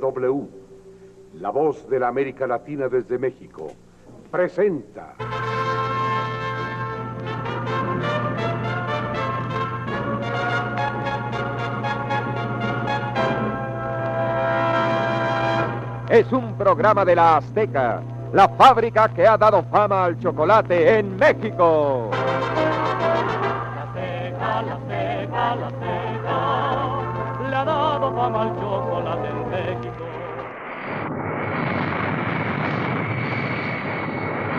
XEW, la voz de la América Latina desde México, presenta. Es un programa de la Azteca, la fábrica que ha dado fama al chocolate en México. La Azteca, la Azteca, la Azteca, le ha dado fama al chocolate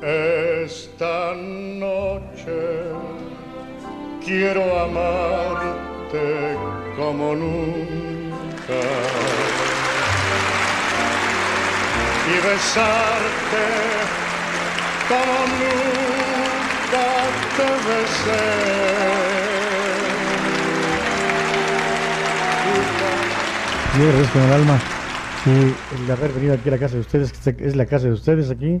Esta noche quiero amarte como nunca y besarte como nunca te besé. Yo agradezco con el alma sí, el haber venido aquí a la casa de ustedes, que es la casa de ustedes aquí.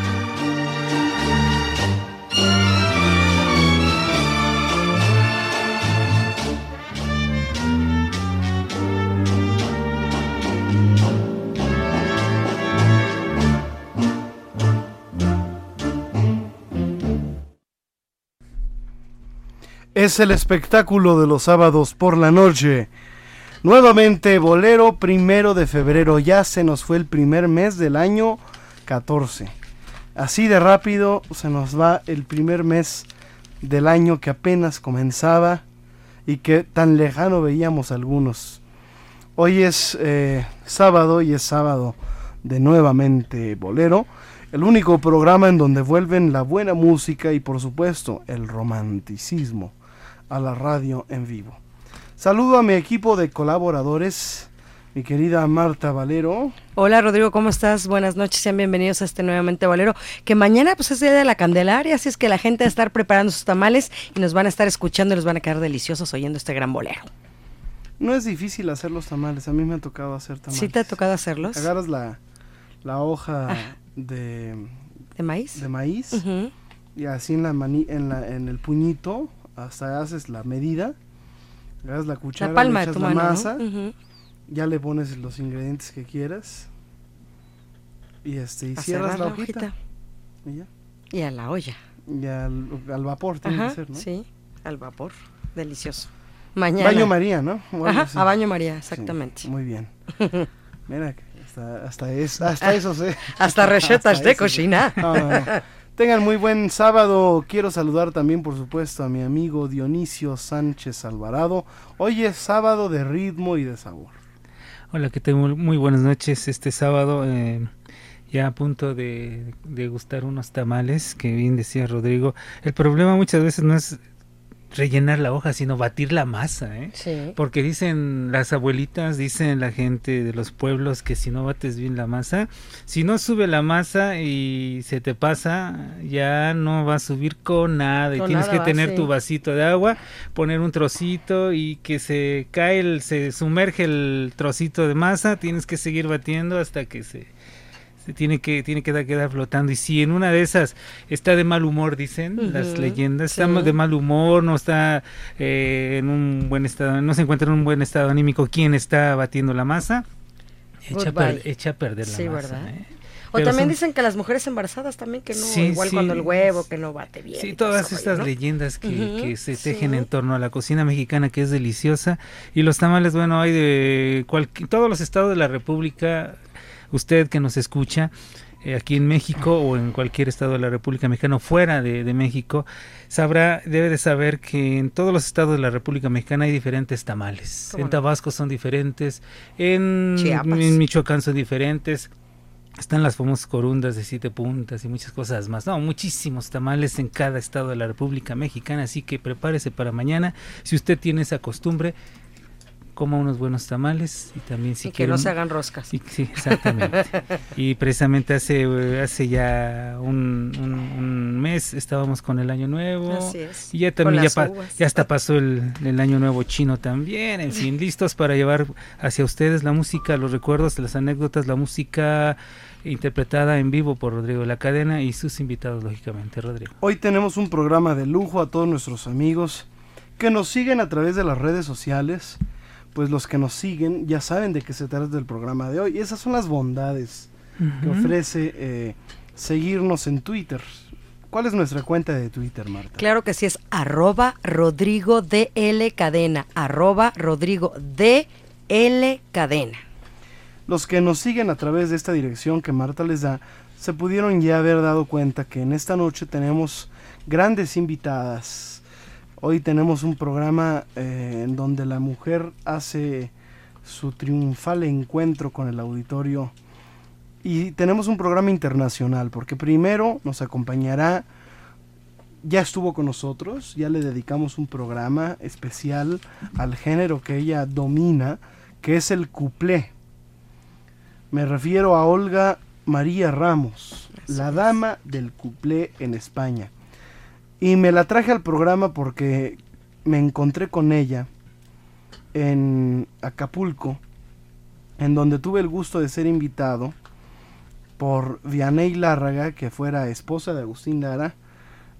Es el espectáculo de los sábados por la noche. Nuevamente, bolero primero de febrero. Ya se nos fue el primer mes del año 14. Así de rápido se nos va el primer mes del año que apenas comenzaba y que tan lejano veíamos algunos. Hoy es eh, sábado y es sábado de nuevamente bolero. El único programa en donde vuelven la buena música y por supuesto el romanticismo a la radio en vivo. Saludo a mi equipo de colaboradores, mi querida Marta Valero. Hola Rodrigo, ¿cómo estás? Buenas noches, sean bienvenidos a este nuevamente Valero, que mañana pues es día de la Candelaria, así es que la gente va a estar preparando sus tamales y nos van a estar escuchando y nos van a quedar deliciosos oyendo este gran bolero. No es difícil hacer los tamales, a mí me ha tocado hacer tamales. ¿Sí te ha tocado hacerlos? Agarras la, la hoja Ah. de, ¿De maíz? de maíz y así en, la mani- en, la, en el puñito hasta haces la medida, agarras la cuchara, La palma le de echas tu la mano, ¿no? masa, Ujú. ya le pones los ingredientes que quieras y este y A cierras la hojita. Y ya. Y a la olla. Y al, al vapor tiene Ajá, que ser, ¿no? Sí, al vapor. Delicioso. Mañana. Baño María, ¿no? Ajá, a baño María, Sí, exactamente. muy bien. Mira, hasta, hasta, es, hasta eso sé. Hasta recetas de eso sé. cocina. No, no, no. Tengan muy buen sábado. Quiero saludar también, por supuesto, a mi amigo Dionisio Sánchez Alvarado. Hoy es sábado de ritmo y de sabor. Hola, ¿qué tal? Muy, muy buenas noches. Este sábado eh, ya a punto de, de gustar unos tamales, que bien decía Rodrigo. El problema muchas veces no es rellenar la hoja, sino batir la masa, ¿eh? Sí. Porque dicen las abuelitas, dicen la gente de los pueblos que si no bates bien la masa, si no sube la masa y se te pasa, ya no va a subir con nada. Y tienes nada que tener sí. tu vasito de agua, poner un trocito y que se cae, el, se sumerge el trocito de masa, tienes que seguir batiendo hasta que se, se tiene que tiene que da- quedar flotando y si en una de esas está de mal humor dicen las leyendas sí. está de mal humor no está eh, en un buen estado no se encuentra en un buen estado anímico quien está batiendo la masa echa, a per- echa a perder la Sí, masa ¿verdad? ¿eh? O Pero también son- dicen que las mujeres embarazadas también que no, Sí, igual sí. cuando el huevo que no bate bien. Sí, todas estas leyendas que, se sí. tejen en torno a la cocina mexicana que es deliciosa y los tamales, bueno, hay de cualqui- todos los estados de la República, usted que nos escucha eh, aquí en México o en cualquier estado de la República Mexicana o fuera de, de México, sabrá, debe de saber que en todos los estados de la República Mexicana hay diferentes tamales. ¿Cómo En no? Tabasco son diferentes, en, Chiapas. en Michoacán son diferentes. Están las famosas corundas de siete puntas y muchas cosas más. No, muchísimos tamales en cada estado de la República Mexicana, así que prepárese para mañana. Si usted tiene esa costumbre, coma unos buenos tamales y también si Y que no se hagan roscas. y- sí, exactamente. y precisamente hace, eh, hace ya un, un- un mes estábamos con el año nuevo. Así es, Y ya también ya, las pa- uvas. ya hasta pasó el, el año nuevo chino también. En fin, listos para llevar hacia ustedes la música, los recuerdos, las anécdotas, la música interpretada en vivo por Rodrigo de La Cadena y sus invitados, lógicamente, Rodrigo. Hoy tenemos un programa de lujo a todos nuestros amigos que nos siguen a través de las redes sociales. Pues los que nos siguen ya saben de qué se trata el programa de hoy. Y esas son las bondades que ofrece eh, seguirnos en Twitter. ¿Cuál es nuestra cuenta de Twitter, Marta? Claro que sí, es arroba Rodrigo DL Cadena, arroba Rodrigo DL Cadena. Los que nos siguen a través de esta dirección que Marta les da, se pudieron ya haber dado cuenta que en esta noche tenemos grandes invitadas. Hoy tenemos un programa eh, en donde la mujer hace su triunfal encuentro con el auditorio y tenemos un programa internacional porque primero nos acompañará, ya estuvo con nosotros, ya le dedicamos un programa especial al género que ella domina, que es el cuplé. Me refiero a Olga María Ramos, la dama del cuplé en España. Y me la traje al programa porque me encontré con ella en Acapulco, en donde tuve el gusto de ser invitado por Vianey Lárraga, que fuera esposa de Agustín Lara,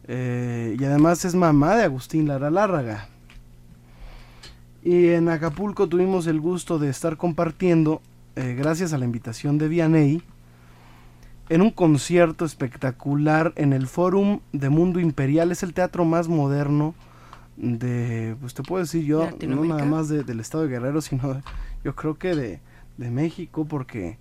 eh, y además es mamá de Agustín Lara Lárraga. Y en Acapulco tuvimos el gusto de estar compartiendo, eh, gracias a la invitación de Vianey, en un concierto espectacular en el Fórum de Mundo Imperial. Es el teatro más moderno de, pues te puedo decir yo, no nada más de- del estado de Guerrero, sino yo creo que de, de México, porque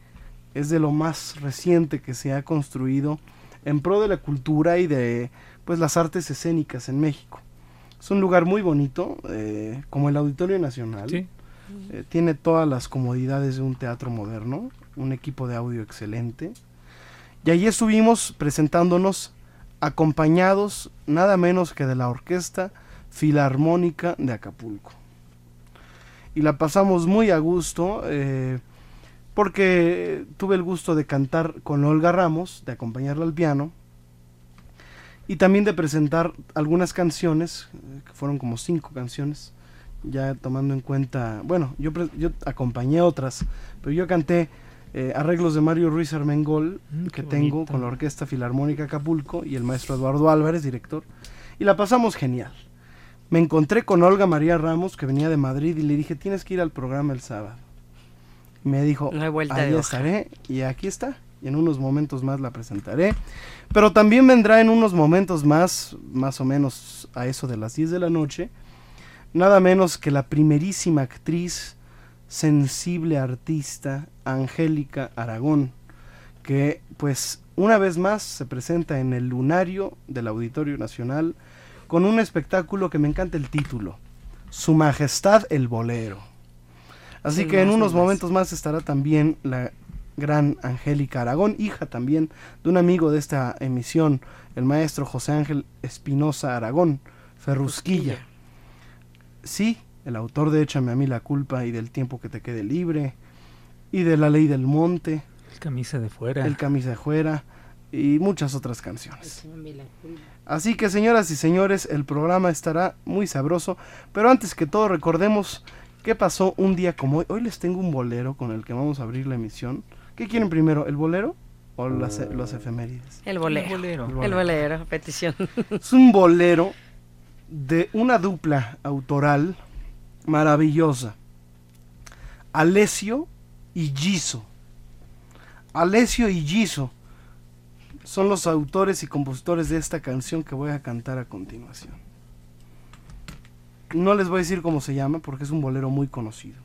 es de lo más reciente que se ha construido en pro de la cultura y de pues las artes escénicas en México. Es un lugar muy bonito, eh, como el Auditorio Nacional. Sí. Eh, tiene todas las comodidades de un teatro moderno, un equipo de audio excelente. Y allí estuvimos presentándonos acompañados nada menos que de la Orquesta Filarmónica de Acapulco. Y la pasamos muy a gusto eh, porque tuve el gusto de cantar con Olga Ramos, de acompañarla al piano, y también de presentar algunas canciones, eh, que fueron como cinco canciones, ya tomando en cuenta, bueno, yo, yo acompañé otras, pero yo canté eh, arreglos de Mario Ruiz Armengol, que tengo bonito. con la Orquesta Filarmónica Acapulco y el maestro Eduardo Álvarez, director, y la pasamos genial. Me encontré con Olga María Ramos, que venía de Madrid, y le dije, tienes que ir al programa el sábado. Y me dijo, No hay vuelta ahí estaré, y aquí está, y en unos momentos más la presentaré. Pero también vendrá en unos momentos más, más o menos a eso de las 10 de la noche, nada menos que la primerísima actriz, sensible artista, Angélica Aragón, que pues una vez más se presenta en el lunario del Auditorio Nacional con un espectáculo que me encanta el título, Su Majestad el Bolero. Así que en unos más. momentos más estará también la gran Angélica Aragón, hija también de un amigo de esta emisión, el maestro José Ángel Espinosa Aragón, Ferrusquilla. Sí, el autor de Échame a mí la culpa y del tiempo que te quede libre, y de La ley del monte, El camisa de fuera. El camisa de fuera, y muchas otras canciones. Así que señoras y señores, el programa estará muy sabroso, pero antes que todo recordemos qué pasó un día como hoy. Hoy les tengo un bolero con el que vamos a abrir la emisión. ¿Qué quieren primero, el bolero o las, e- las efemérides? El bolero. El bolero. El bolero, petición. Es un bolero de una dupla autoral maravillosa. Alessio y Giso. Alessio y Giso son los autores y compositores de esta canción que voy a cantar a continuación. No les voy a decir cómo se llama porque es un bolero muy conocido.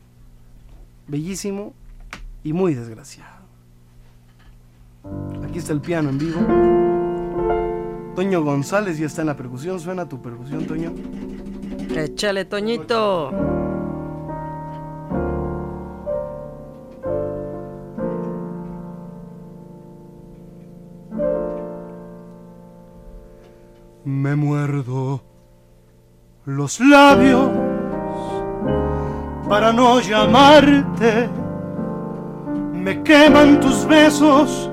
Bellísimo y muy desgraciado. Aquí está el piano en vivo. Toño González ya está en la percusión. Suena tu percusión, Toño. Échale, Toñito. Me muerdo los labios para no llamarte. Me queman tus besos,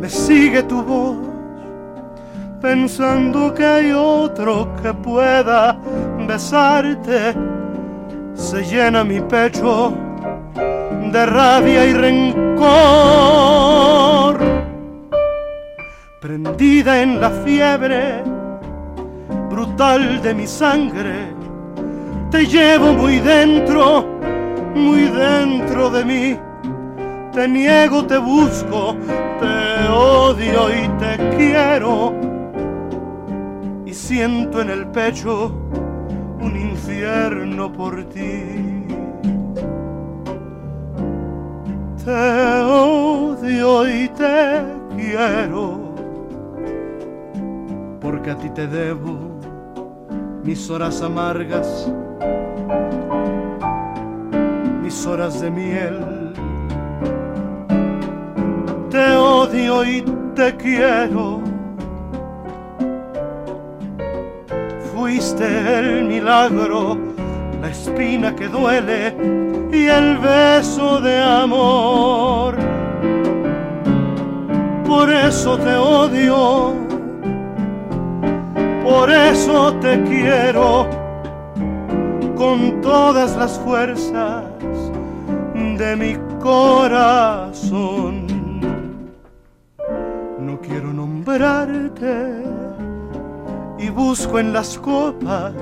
me sigue tu voz, pensando que hay otro que pueda besarte. Se llena mi pecho de rabia y rencor prendida en la fiebre brutal de mi sangre. Te llevo muy dentro, muy dentro de mí. Te niego, te busco, te odio y te quiero. Y siento en el pecho un infierno por ti. Te odio y te quiero porque a ti te debo mis horas amargas, mis horas de miel. Te odio y te quiero. Fuiste el milagro, la espina que duele y el beso de amor. Por eso te odio por eso te quiero con todas las fuerzas de mi corazón. No quiero nombrarte y busco en las copas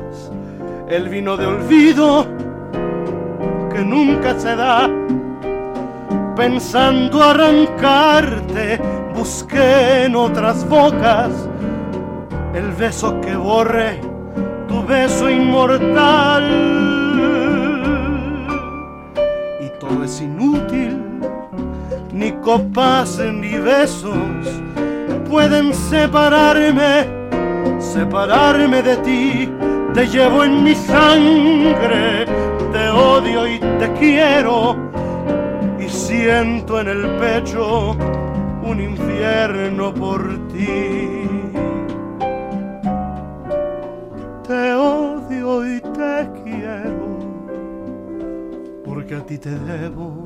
el vino de olvido que nunca se da. Pensando arrancarte, busqué en otras bocas el beso que borre tu beso inmortal. Y todo es inútil, ni copas ni besos pueden separarme, separarme de ti. Te llevo en mi sangre, te odio y te quiero. Y siento en el pecho un infierno por ti. Te odio y te quiero, porque a ti te debo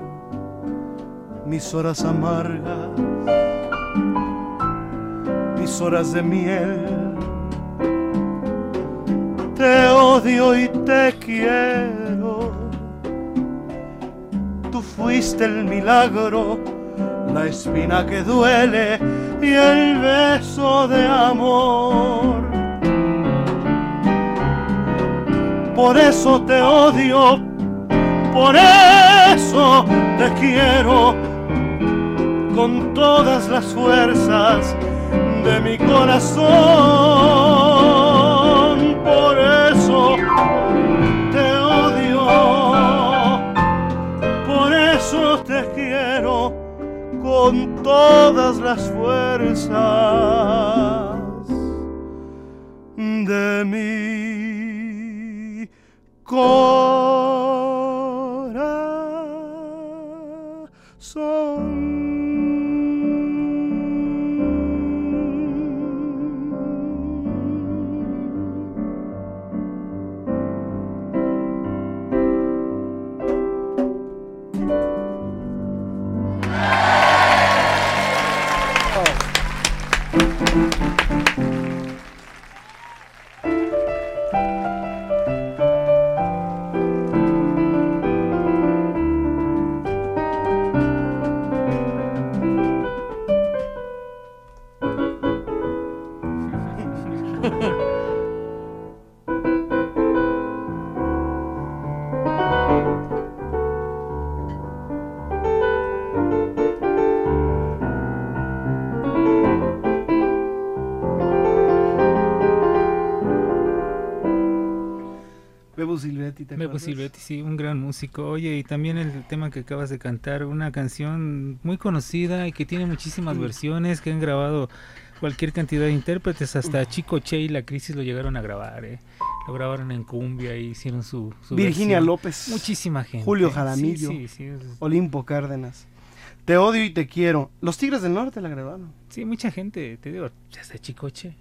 mis horas amargas, mis horas de miel. Te odio y te quiero. Tú fuiste el milagro, la espina que duele y el beso de amor. Por eso te odio, por eso te quiero con todas las fuerzas de mi corazón. Por eso te odio, por eso te quiero con todas las fuerzas de mi corazón. Silvetti, ¿te Bebo acuerdas? Silvetti, sí, un gran músico. Oye, y también el tema que acabas de cantar, una canción muy conocida y que tiene muchísimas versiones que han grabado cualquier cantidad de intérpretes, hasta Chico Che y La Crisis lo llegaron a grabar, ¿eh? Lo grabaron en cumbia y hicieron su, su Virginia versión. López. Muchísima gente. Julio Jaramillo. Sí, sí, Olimpo Cárdenas. Te odio y te quiero. Los Tigres del Norte la grabaron. sí, mucha gente, te digo, hasta Chico Che,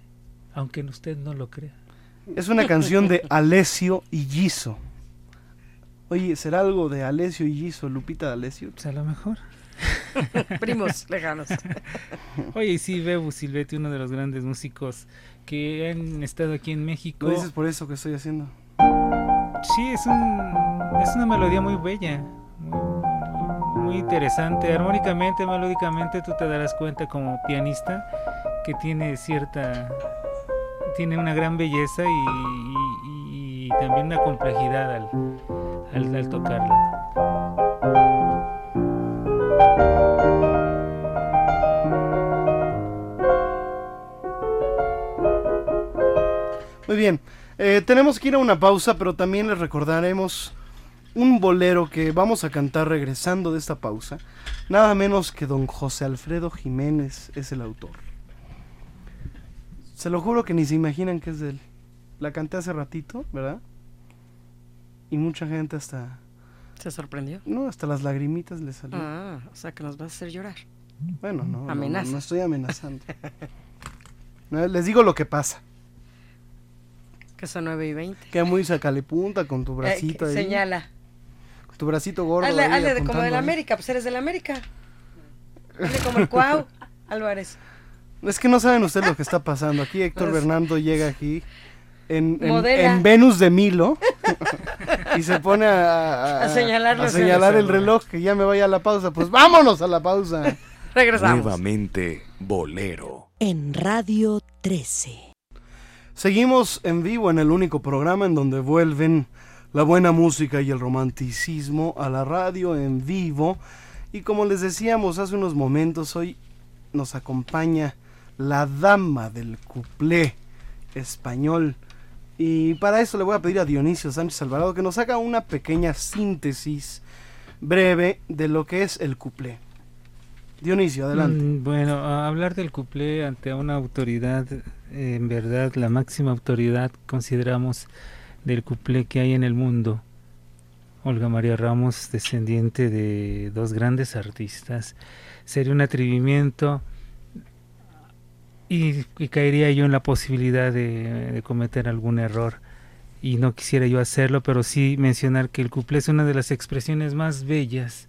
aunque usted no lo crea. Es una canción de Alessio Giso. Oye, ¿será algo de Alessio y Giso, Lupita D'Alessio? Pues a lo mejor. Primos lejanos. Oye, sí, Bebo Silvetti, uno de los grandes músicos que han estado aquí en México. Lo dices por eso que estoy haciendo. Sí, es, un, es una melodía muy bella, muy, muy interesante. Armónicamente, melódicamente, tú te darás cuenta como pianista que tiene cierta. tiene una gran belleza y, y- y también una complejidad al, al tocarla. Muy bien, eh, tenemos que ir a una pausa, pero también les recordaremos un bolero que vamos a cantar regresando de esta pausa. Nada menos que don José Alfredo Jiménez es el autor. Se lo juro que ni se imaginan que es de él. La canté hace ratito, ¿verdad? Y mucha gente hasta... ¿Se sorprendió? No, hasta las lagrimitas le salió. Ah, o sea que nos vas a hacer llorar. Bueno, no, no, no, Amenaza. no estoy amenazando. No, les digo lo que pasa. Que son 9 y 20. Queda muy sacalepunta con tu bracito Eh, ahí. Señala. Con tu bracito gordo. Hazle, ahí hazle de- como del. América, pues eres del América. Hazle como el Cuau, Álvarez. Es que no saben ustedes lo que está pasando. Aquí Héctor Pues- Bernardo llega aquí en, en- Modela. en Venus de Milo y se pone a, A señalar a señalar el reloj que ya me vaya a la pausa. Pues vámonos a la pausa. Regresamos. Nuevamente, Bolero. En Radio 13. Seguimos en vivo en el único programa en donde vuelven la buena música y el romanticismo a la radio en vivo. Y como les decíamos hace unos momentos, hoy nos acompaña la dama del cuplé español, Y para eso le voy a pedir a Dionisio Sánchez Alvarado que nos haga una pequeña síntesis breve de lo que es el cuplé. Dionisio, adelante. Mm, bueno, hablar del cuplé ante una autoridad, en verdad, la máxima autoridad consideramos del cuplé que hay en el mundo. Olga María Ramos, descendiente de dos grandes artistas, sería un atrevimiento y, caería yo en la posibilidad de, cometer algún error y no quisiera yo hacerlo, pero sí mencionar que el cuplé es una de las expresiones más bellas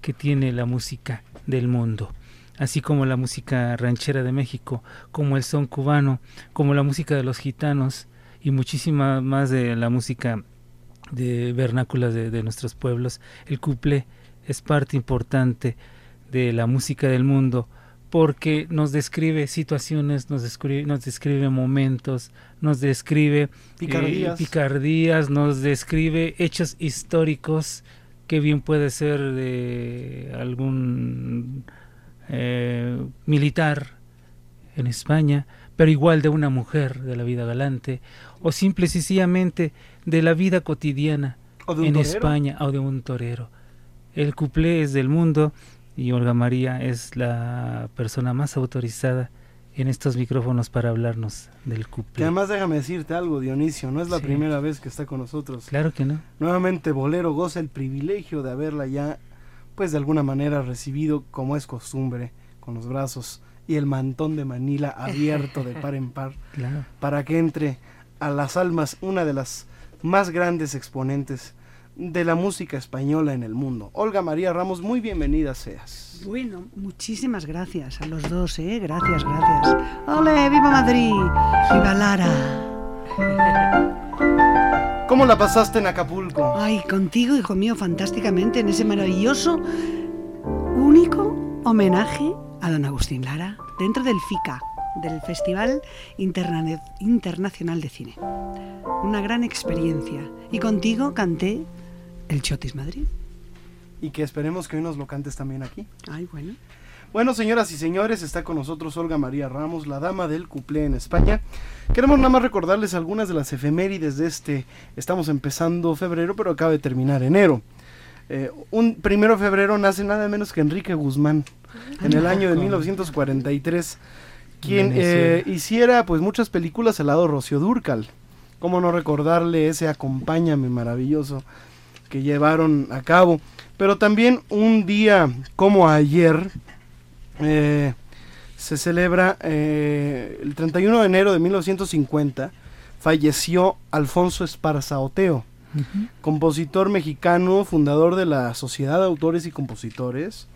que tiene la música del mundo, así como la música ranchera de México, como el son cubano, como la música de los gitanos y muchísima más de la música de vernáculas de, de nuestros pueblos. El cuplé es parte importante de la música del mundo porque nos describe situaciones, nos describe, nos describe momentos, nos describe Picardías. eh, picardías, nos describe hechos históricos que bien puede ser de algún eh, militar en España, pero igual de una mujer de la vida galante, o simple y sencillamente de la vida cotidiana ¿O de un en torero? España o de un torero. El cuplé es del mundo y Olga María es la persona más autorizada en estos micrófonos para hablarnos del Que cuplé. además déjame decirte algo, Dionisio, no es la Sí. primera vez que está con nosotros. Claro que no. Nuevamente Bolero goza el privilegio de haberla ya, pues de alguna manera recibido como es costumbre, con los brazos y el mantón de Manila abierto de par en par, Claro. para que entre a las almas una de las más grandes exponentes de la música española en el mundo. Olga María Ramos, muy bienvenida seas. Bueno, muchísimas gracias a los dos, ¿eh? Gracias, gracias. ¡Ole, viva Madrid! ¡Viva Lara! ¿Cómo la pasaste en Acapulco? Ay, contigo, hijo mío, fantásticamente en ese maravilloso, único homenaje a don Agustín Lara, dentro del FICA, del Festival Interna- Internacional de Cine. Una gran experiencia. Y contigo canté el Chotis Madrid. Y que esperemos que hoy nos lo cantes también aquí. Ay, bueno. Bueno, señoras y señores, está con nosotros Olga María Ramos, la dama del cuplé en España. Queremos nada más recordarles algunas de las efemérides de este. Estamos empezando febrero, pero acaba de terminar enero. Eh, un primero de febrero nace nada menos que Enrique Guzmán, en el año de 1943, quien eh, hiciera pues muchas películas al lado de Rocío Durcal. Cómo no recordarle ese acompáñame maravilloso que llevaron a cabo. Pero también un día como ayer, eh, se celebra eh, el 31 de enero de 1950, falleció Alfonso Esparza Oteo, compositor mexicano, fundador de la Sociedad de Autores y Compositores,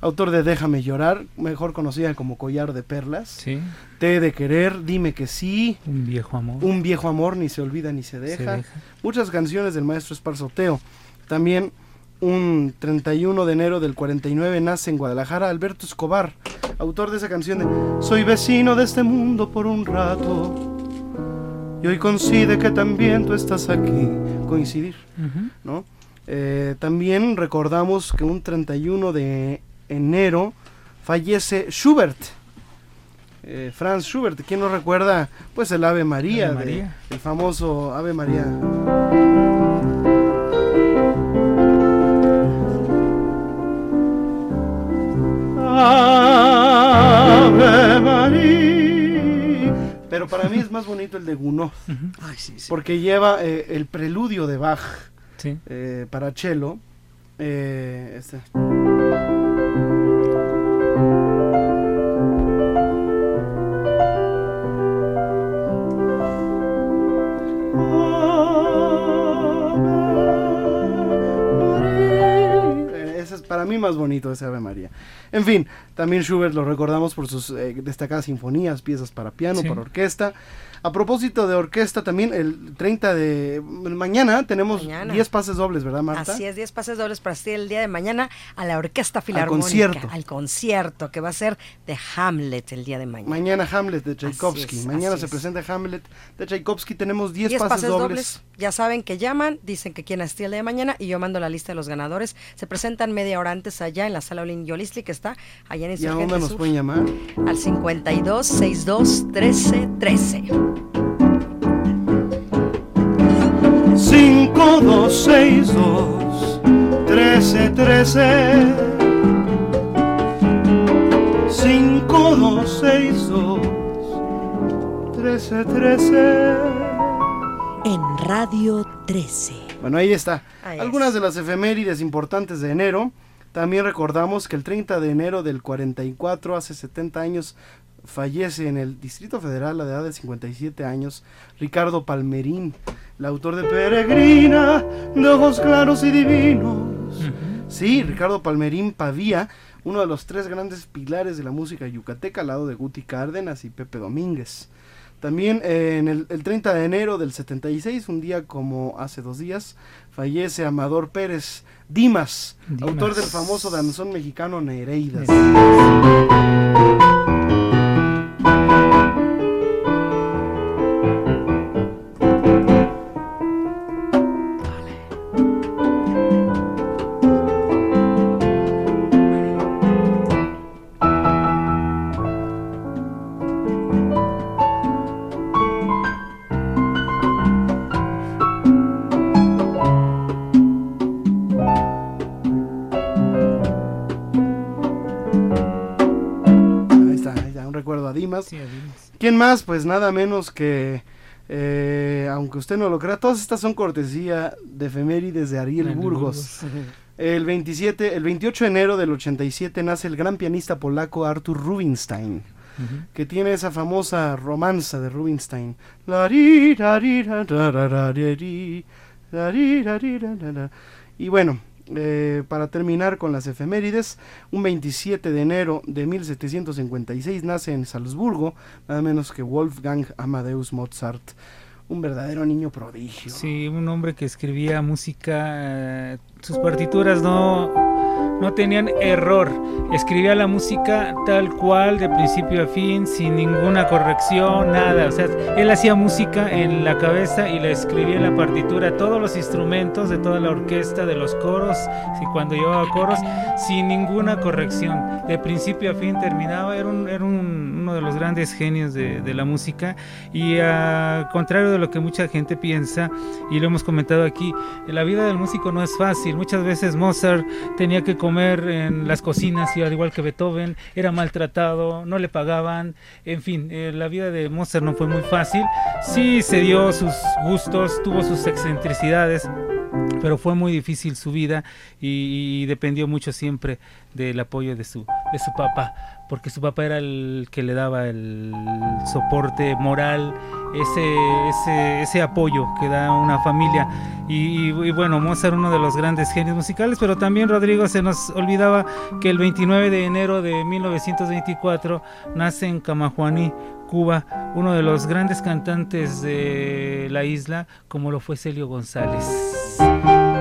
autor de Déjame llorar, mejor conocida como Collar de Perlas, Sí. Té de querer, Dime que sí, Un viejo amor. Un viejo amor, ni se olvida ni se deja, deja. muchas canciones del maestro Esparza Oteo. También un 31 de enero del 49 nace en Guadalajara Alberto Escobar, autor de esa canción de Soy vecino de este mundo por un rato. Y hoy coincide que también tú estás aquí. Coincidir, ¿no? Eh, también recordamos que un 31 de enero fallece Schubert. Eh, Franz Schubert, ¿quién nos recuerda? Pues el Ave María, Ave de- María. el famoso Ave María. Ave María. Pero para mí es más bonito el de Gounod, Ay, sí, sí. porque lleva eh, el preludio de Bach Sí. eh, para cello. eh, este. Mí más bonito ese Ave María. En fin, también Schubert lo recordamos por sus eh, destacadas sinfonías, piezas para piano, Sí. para orquesta. A propósito de orquesta, también el 30 de mañana tenemos Mañana. 10 pases dobles, ¿verdad, Marta? Así es, 10 pases dobles para asistir el día de mañana a la Orquesta Filarmónica. concierto. Al concierto que va a ser de Hamlet el día de mañana. Mañana Hamlet de Tchaikovsky. es, Mañana se es. presenta Hamlet de Tchaikovsky. Tenemos 10 10 pases, dobles. Ya saben que llaman, dicen que quieren asistir el día de mañana y yo mando la lista de los ganadores. Se presentan media hora antes allá en la sala Olin Yolistli que está allá en ¿Y a dónde nos Sur, pueden llamar? al 52 62 13 13. 5262 1313 5262 1313 En Radio 13. Bueno, ahí está. Ahí Algunas de las efemérides importantes de enero. También recordamos que el 30 de enero del 44, hace 70 años, fallece en el Distrito Federal a la edad de 57 años Ricardo Palmerín, el autor de Peregrina, de ojos claros y divinos. Sí, Ricardo Palmerín Pavía, uno de los tres grandes pilares de la música yucateca al lado de Guti Cárdenas y Pepe Domínguez. También eh, en el, el 30 de enero del 76, un día como hace dos días, fallece Amador Pérez Dimas, Dimas. autor del famoso danzón mexicano Nereidas. Más? Pues nada menos que, eh, aunque usted no lo crea, todas estas son cortesía de efemérides de Ariel Ariel Burgos. Burgos. El 27, el 28 de enero del 87 nace el gran pianista polaco Artur Rubinstein, que tiene esa famosa romanza de Rubinstein. Y bueno, eh, para terminar con las efemérides, un 27 de enero de 1756 nace en Salzburgo, nada menos que Wolfgang Amadeus Mozart, un verdadero niño prodigio. Sí, un hombre que escribía música, eh, sus partituras no, no tenían error. Escribía la música tal cual, de principio a fin, sin ninguna corrección, nada. O sea, él hacía música en la cabeza y la escribía en la partitura, todos los instrumentos de toda la orquesta, de los coros, y cuando llevaba coros, sin ninguna corrección. De principio a fin terminaba, era, un- era un- uno de los grandes genios de, la música. Y al contrario de lo que mucha gente piensa, y lo hemos comentado aquí, la vida del músico no es fácil. Muchas veces Mozart tenía que en las cocinas y al igual que Beethoven, era maltratado, no le pagaban, en fin, eh, la vida de Mozart no fue muy fácil. Sí se dio sus gustos, tuvo sus excentricidades, pero fue muy difícil su vida y, y dependió mucho siempre del apoyo de su, de su papá, porque su papá era el que le daba el soporte moral, ese, ese, ese apoyo que da una familia. Y, y- y bueno, Mozart uno de los grandes genios musicales, pero también Rodrigo se nos olvidaba que el 29 de enero de 1924 nace en Camajuaní, Cuba, uno de los grandes cantantes de la isla, como lo fue Celio González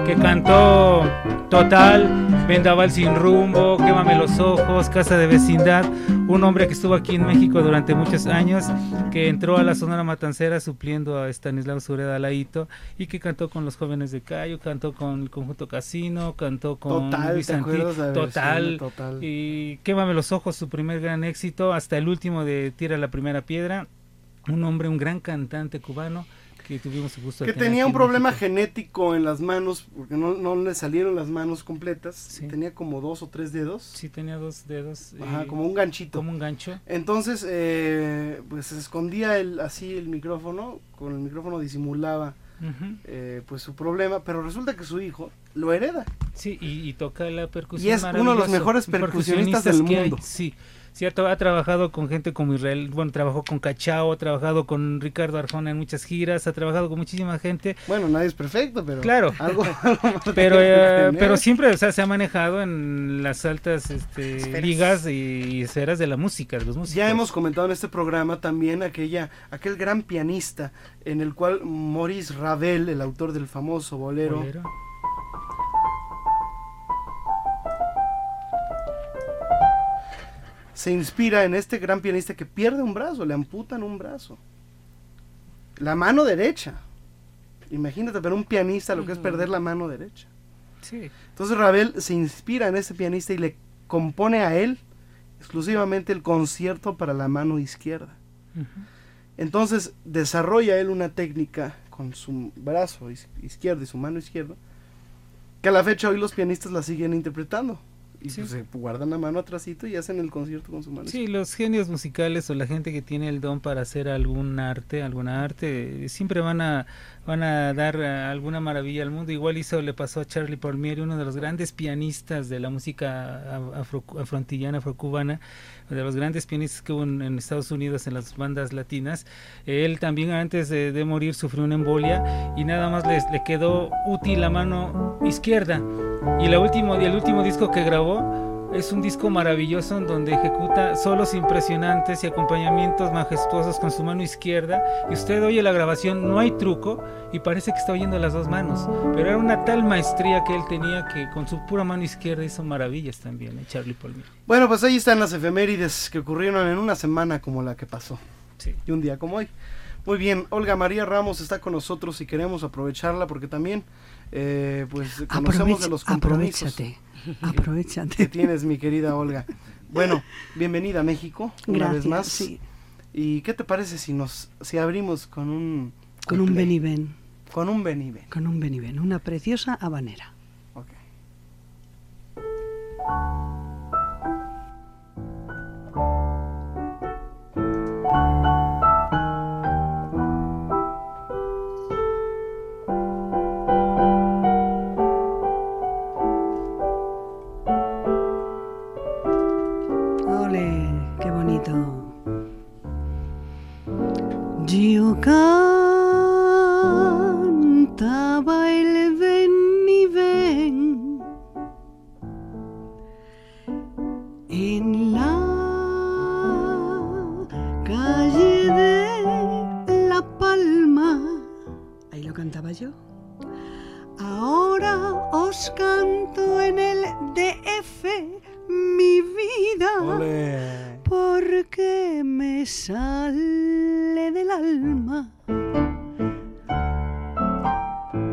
que cantó Total, Vendaval sin rumbo, Quémame los ojos, Casa de vecindad, un hombre que estuvo aquí en México durante muchos años, que entró a la Sonora Matancera supliendo a Stanislao Sureda Laito y que cantó con los jóvenes de Cayo, cantó con el conjunto Casino, cantó con Total, Luis ¿te Santi- acuerdas la versión de Total, Total? y Quémame los ojos, su primer gran éxito, hasta el último de Tira la primera piedra, un hombre, un gran cantante cubano que tuvimos gusto Que tenía un problema México. genético en las manos, porque no, no le salieron las manos completas. Tenía como dos o tres dedos. Sí, tenía dos dedos. Ajá, eh, como un ganchito. Como un gancho. Entonces, eh, pues se escondía el, así el micrófono, con el micrófono disimulaba eh, pues su problema, pero resulta que su hijo lo hereda. Sí, y, y toca la percusión. Y es uno de los mejores percusionistas del hay, mundo. Sí, sí ha, tra- ha trabajado con gente como Israel, bueno, trabajó con Cachao, ha trabajado con Ricardo Arjona en muchas giras, ha trabajado con muchísima gente. Bueno, nadie es perfecto, pero Claro, algo, pero, eh, pero siempre o sea, se ha manejado en las altas este, ligas y, y esferas de la música, de los músicos. Ya hemos comentado en este programa también aquella, aquel gran pianista en el cual Maurice Ravel, el autor del famoso bolero, Bolero. Se inspira en este gran pianista que pierde un brazo, le amputan un brazo. La mano derecha. Imagínate, pero un pianista lo que es perder la mano derecha. Sí. Entonces Ravel se inspira en ese pianista y le compone a él exclusivamente el concierto para la mano izquierda. Entonces desarrolla él una técnica con su brazo izquierdo y su mano izquierda, que a la fecha hoy los pianistas la siguen interpretando. Y Sí. pues se guardan la mano atrásito y hacen el concierto con su mano Sí, los genios musicales o la gente que tiene el don para hacer algún arte, alguna arte, siempre van a van a dar eh, alguna maravilla al mundo. Igual hizo le pasó a Charlie Palmieri, uno de los grandes pianistas de la música afro, afrontillana, afrocubana, de los grandes pianistas que hubo en, Estados Unidos en las bandas latinas. Él también antes de, morir sufrió una embolia y nada más les, le quedó útil la mano izquierda. Y la último, el último disco que grabó es un disco maravilloso en donde ejecuta solos impresionantes y acompañamientos majestuosos con su mano izquierda. Y usted oye la grabación, no hay truco y parece que está oyendo las dos manos. Pero era una tal maestría que él tenía que con su pura mano izquierda hizo maravillas también, ¿eh? Charlie Palmieri. Bueno, pues ahí están las efemérides que ocurrieron en una semana como la que pasó. Sí. Y un día como hoy. Muy bien, Olga María Ramos está con nosotros y queremos aprovecharla porque también eh, pues conocemos de los compromisos aprovechate, aprovechate. que tienes, mi querida Olga. Bueno, bienvenida a México una Gracias, vez más. sí. ¿Y qué te parece si nos si abrimos con un Con un beniven. Con un beniven. Con un beniven, una preciosa habanera. Cantaba el ven y ven en la calle de La Palma. Ahí lo cantaba yo. Ahora os canto en el DF mi vida Ole. porque me sale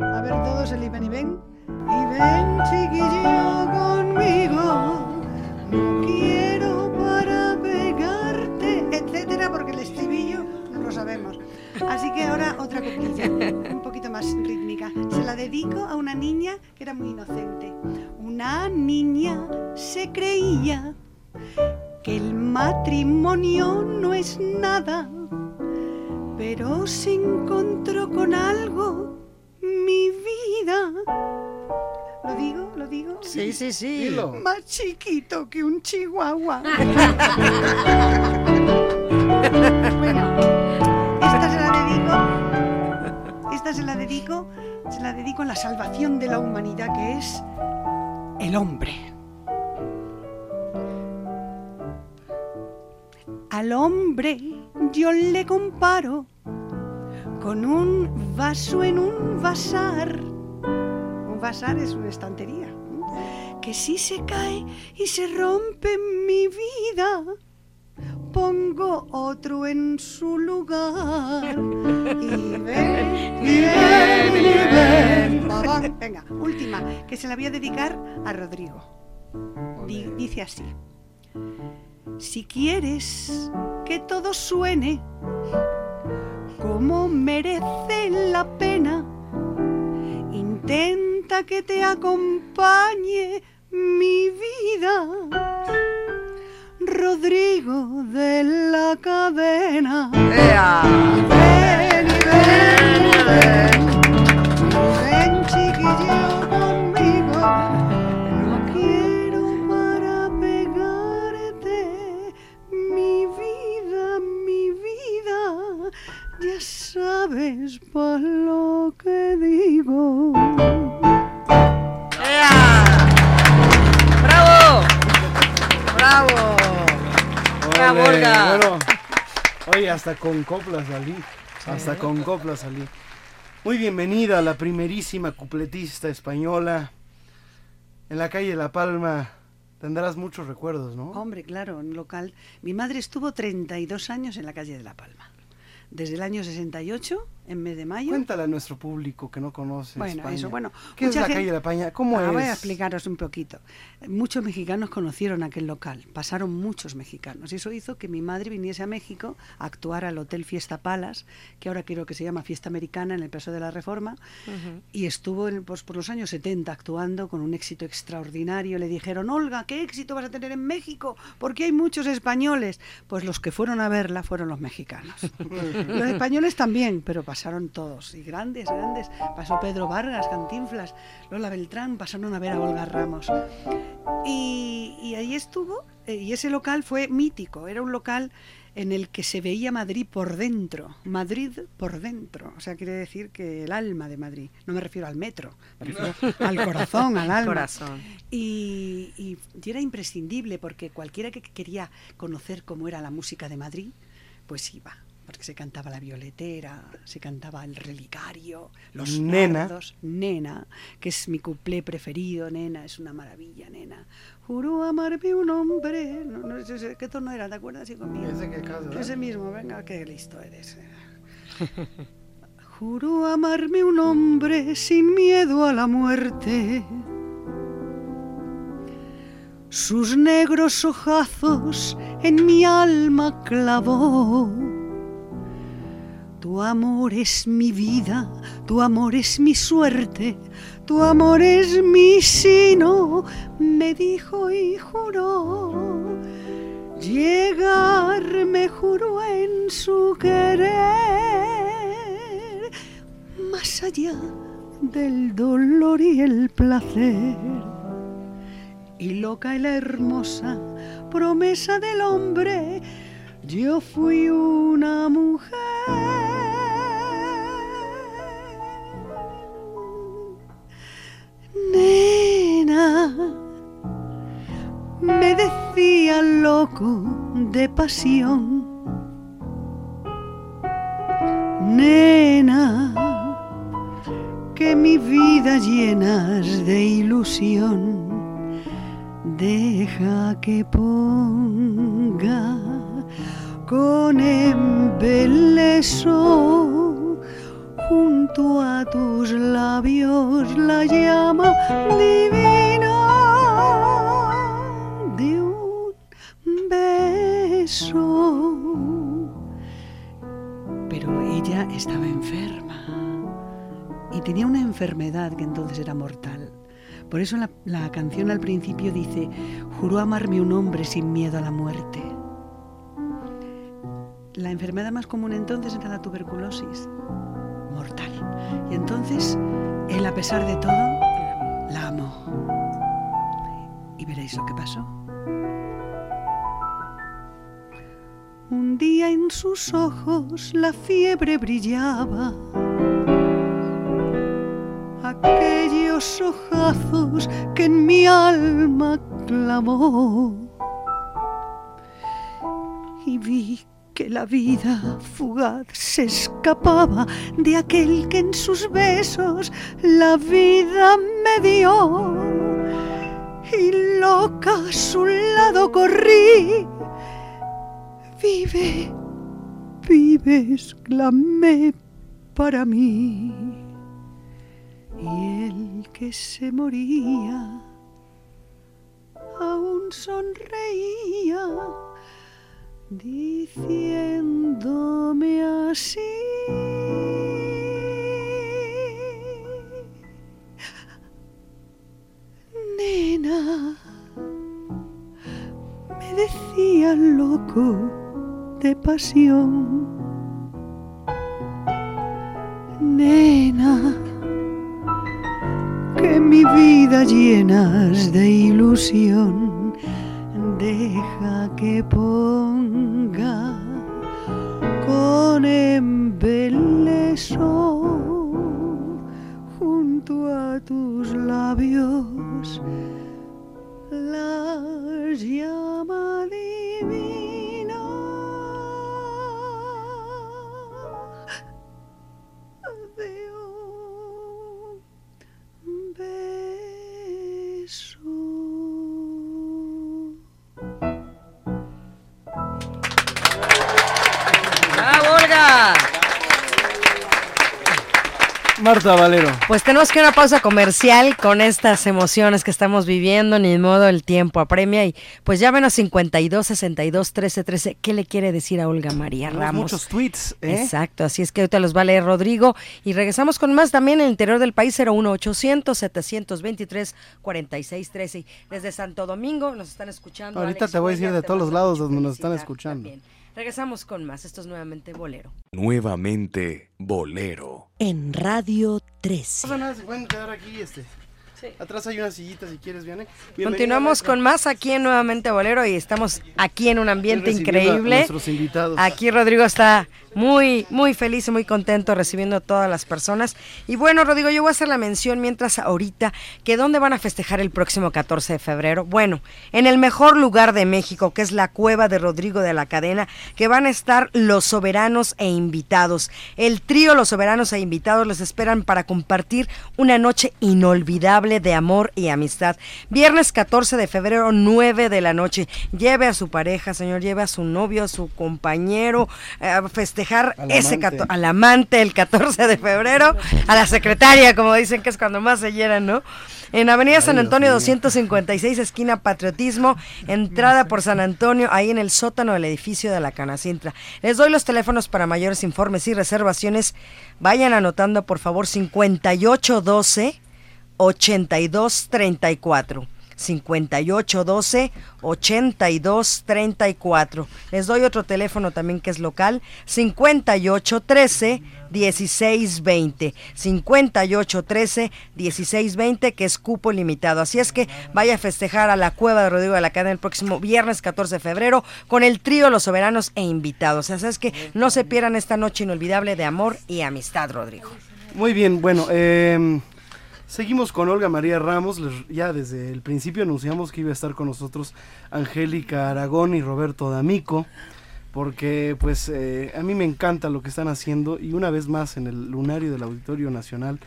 A ver todos el y ven y ven. Y ven chiquillo conmigo. No quiero para pegarte, etcétera, porque el estribillo no lo sabemos. Así que ahora otra coplilla, un poquito más rítmica. Se la dedico a una niña que era muy inocente. Una niña se creía que el matrimonio no es nada, pero se encontró con algo, mi vida. ¿Lo digo? ¿Lo digo? Sí, sí, sí. Dilo. Más chiquito que un chihuahua. bueno, esta se la dedico. Esta se la dedico. Se la dedico a la salvación de la humanidad que es el hombre. Al hombre yo le comparo con un vaso en un vasar. Un vasar es una estantería. ¿no? Que si se cae y se rompe mi vida, pongo otro en su lugar. Y ven, y ven, y ven. Venga, última, que se la voy a dedicar a Rodrigo. Di- dice así. Si quieres que todo suene como merece la pena, intenta que te acompañe mi vida. Rodrigo de la cadena. Ven y ven y ven. Ven sabes por lo que digo. ¡Bravo! ¡Bravo! ¡Bravo, Ole, Olga! Bueno, oye, hasta con coplas salí. Hasta con coplas salí. Muy bienvenida a la primerísima cupletista española. En la calle La Palma tendrás muchos recuerdos, ¿no? Hombre, claro, en local. Mi madre estuvo 32 años en la calle de La Palma. Desde el año 68 en mes de mayo. Cuéntale a nuestro público que no conoce Bueno, España. eso, bueno. ¿Qué es la calle de la España? ¿Cómo Ah, es? Voy a explicaros un poquito. Muchos mexicanos conocieron aquel local, pasaron muchos mexicanos. Y eso hizo que mi madre viniese a México a actuar al Hotel Fiesta Palace, que ahora creo que se llama Fiesta Americana en el Paso de la Reforma. Y estuvo en- pues, por los años 70 actuando con un éxito extraordinario. Le dijeron, Olga, ¿qué éxito vas a tener en México? Porque hay muchos españoles. Pues los que fueron a verla fueron los mexicanos. los españoles también, pero pasaron todos. Y grandes, grandes. Pasó Pedro Vargas, Cantinflas, Lola Beltrán, pasaron a ver a Olga Ramos. Y, y ahí estuvo, eh, y ese local fue mítico. Era un local en el que se veía Madrid por dentro, Madrid por dentro. O sea, quiere decir que el alma de Madrid. No me refiero al metro, me refiero al corazón, al alma. Corazón. Y, y- y era imprescindible porque cualquiera que quería conocer cómo era la música de Madrid, pues iba. Porque se cantaba la violetera, se cantaba el relicario, los Nena. nardos, nena, que es mi cuplé preferido, nena, es una maravilla, nena. Juro amarme un hombre. No, no qué tono era, ¿te acuerdas? Sí, conmigo. Ese que. Ese mismo, venga, qué listo eres. Juro amarme un hombre sin miedo a la muerte. Sus negros ojazos en mi alma clavó. Tu amor es mi vida, tu amor es mi suerte, tu amor es mi sino, me dijo y juró. Llegar me juró en su querer, más allá del dolor y el placer. Y loca y la hermosa promesa del hombre, yo fui una mujer. Nena, me decía loco de pasión. Nena, que mi vida llenas de ilusión. Deja que ponga con embeleso junto a tus labios la llama divina de un beso. Pero ella estaba enferma y tenía una enfermedad que entonces era mortal. Por eso la, la canción al principio dice, juró amarme un hombre sin miedo a la muerte. La enfermedad más común entonces era la tuberculosis, Y entonces, él a pesar de todo, la amó. Y veréis lo que pasó. Un día en sus ojos la fiebre brillaba. Aquellos ojazos que en mi alma clamó. Y vi que la vida fugaz se escapaba de aquel que en sus besos la vida me dio. Y loca a su lado corrí. Vive, vive, exclamé para mí. Y el que se moría aún sonreía diciéndome así. Nena, me decía loco de pasión. Nena, que mi vida llenas de ilusión, deja que ponga con embeleso junto a tus labios la llama Marta Valero. Pues tenemos que una pausa comercial con estas emociones que estamos viviendo, ni modo el tiempo apremia y pues llámenos 52 62 13 13. ¿Qué le quiere decir a Olga María Ramos? muchos tweets, ¿eh? Exacto, así es que ahorita los va a leer Rodrigo y regresamos con más también en el interior del país 01800 723 46 13. Y Desde Santo Domingo nos están escuchando. Ahorita Alex te voy a decir de todos los lados donde nos están escuchando. también. Regresamos con más. Esto es nuevamente Bolero. Nuevamente Bolero. En Radio 13. No pasa nada, se pueden quedar aquí, este. Atrás hay una sillita si quieres, Viane. Bienvenida, Continuamos con más aquí en Nuevamente Bolero y estamos aquí en un ambiente recibiendo a increíble. nuestros invitados. Aquí Rodrigo está muy, muy feliz y muy contento recibiendo a todas las personas. Y bueno, Rodrigo, yo voy a hacer la mención mientras ahorita que dónde van a festejar el próximo 14 de febrero. Bueno, en el mejor lugar de México, que es la cueva de Rodrigo de la Cadena, que van a estar los soberanos e invitados. El trío Los Soberanos e Invitados los esperan para compartir una noche inolvidable de amor y amistad. Viernes 14 de febrero, 9 de la noche. Lleve a su pareja, señor, lleve a su novio, a su compañero, eh, a festejar Al ese amante. al amante el 14 de febrero, a la secretaria, como dicen que es cuando más se llenan, ¿no? En Avenida San Antonio 256, esquina Patriotismo, entrada por San Antonio, ahí en el sótano del edificio de la Canacintra. Les doy los teléfonos para mayores informes y reservaciones. Vayan anotando, por favor, 5812 8234. 5812 8234. Les doy otro teléfono también que es local, 5813 1620. 5813 1620 que es cupo limitado. Así es que vaya a festejar a la Cueva de Rodrigo de la Cadena el próximo viernes 14 de febrero con el trío Los Soberanos e invitados. Así es que no se pierdan esta noche inolvidable de amor y amistad, Rodrigo. Muy bien, bueno, eh, seguimos con Olga María Ramos. Les- ya desde el principio anunciamos que iba a estar con nosotros Angélica Aragón y Roberto D'Amico, porque pues eh, a mí me encanta lo que están haciendo y una vez más en el lunario del Auditorio Nacional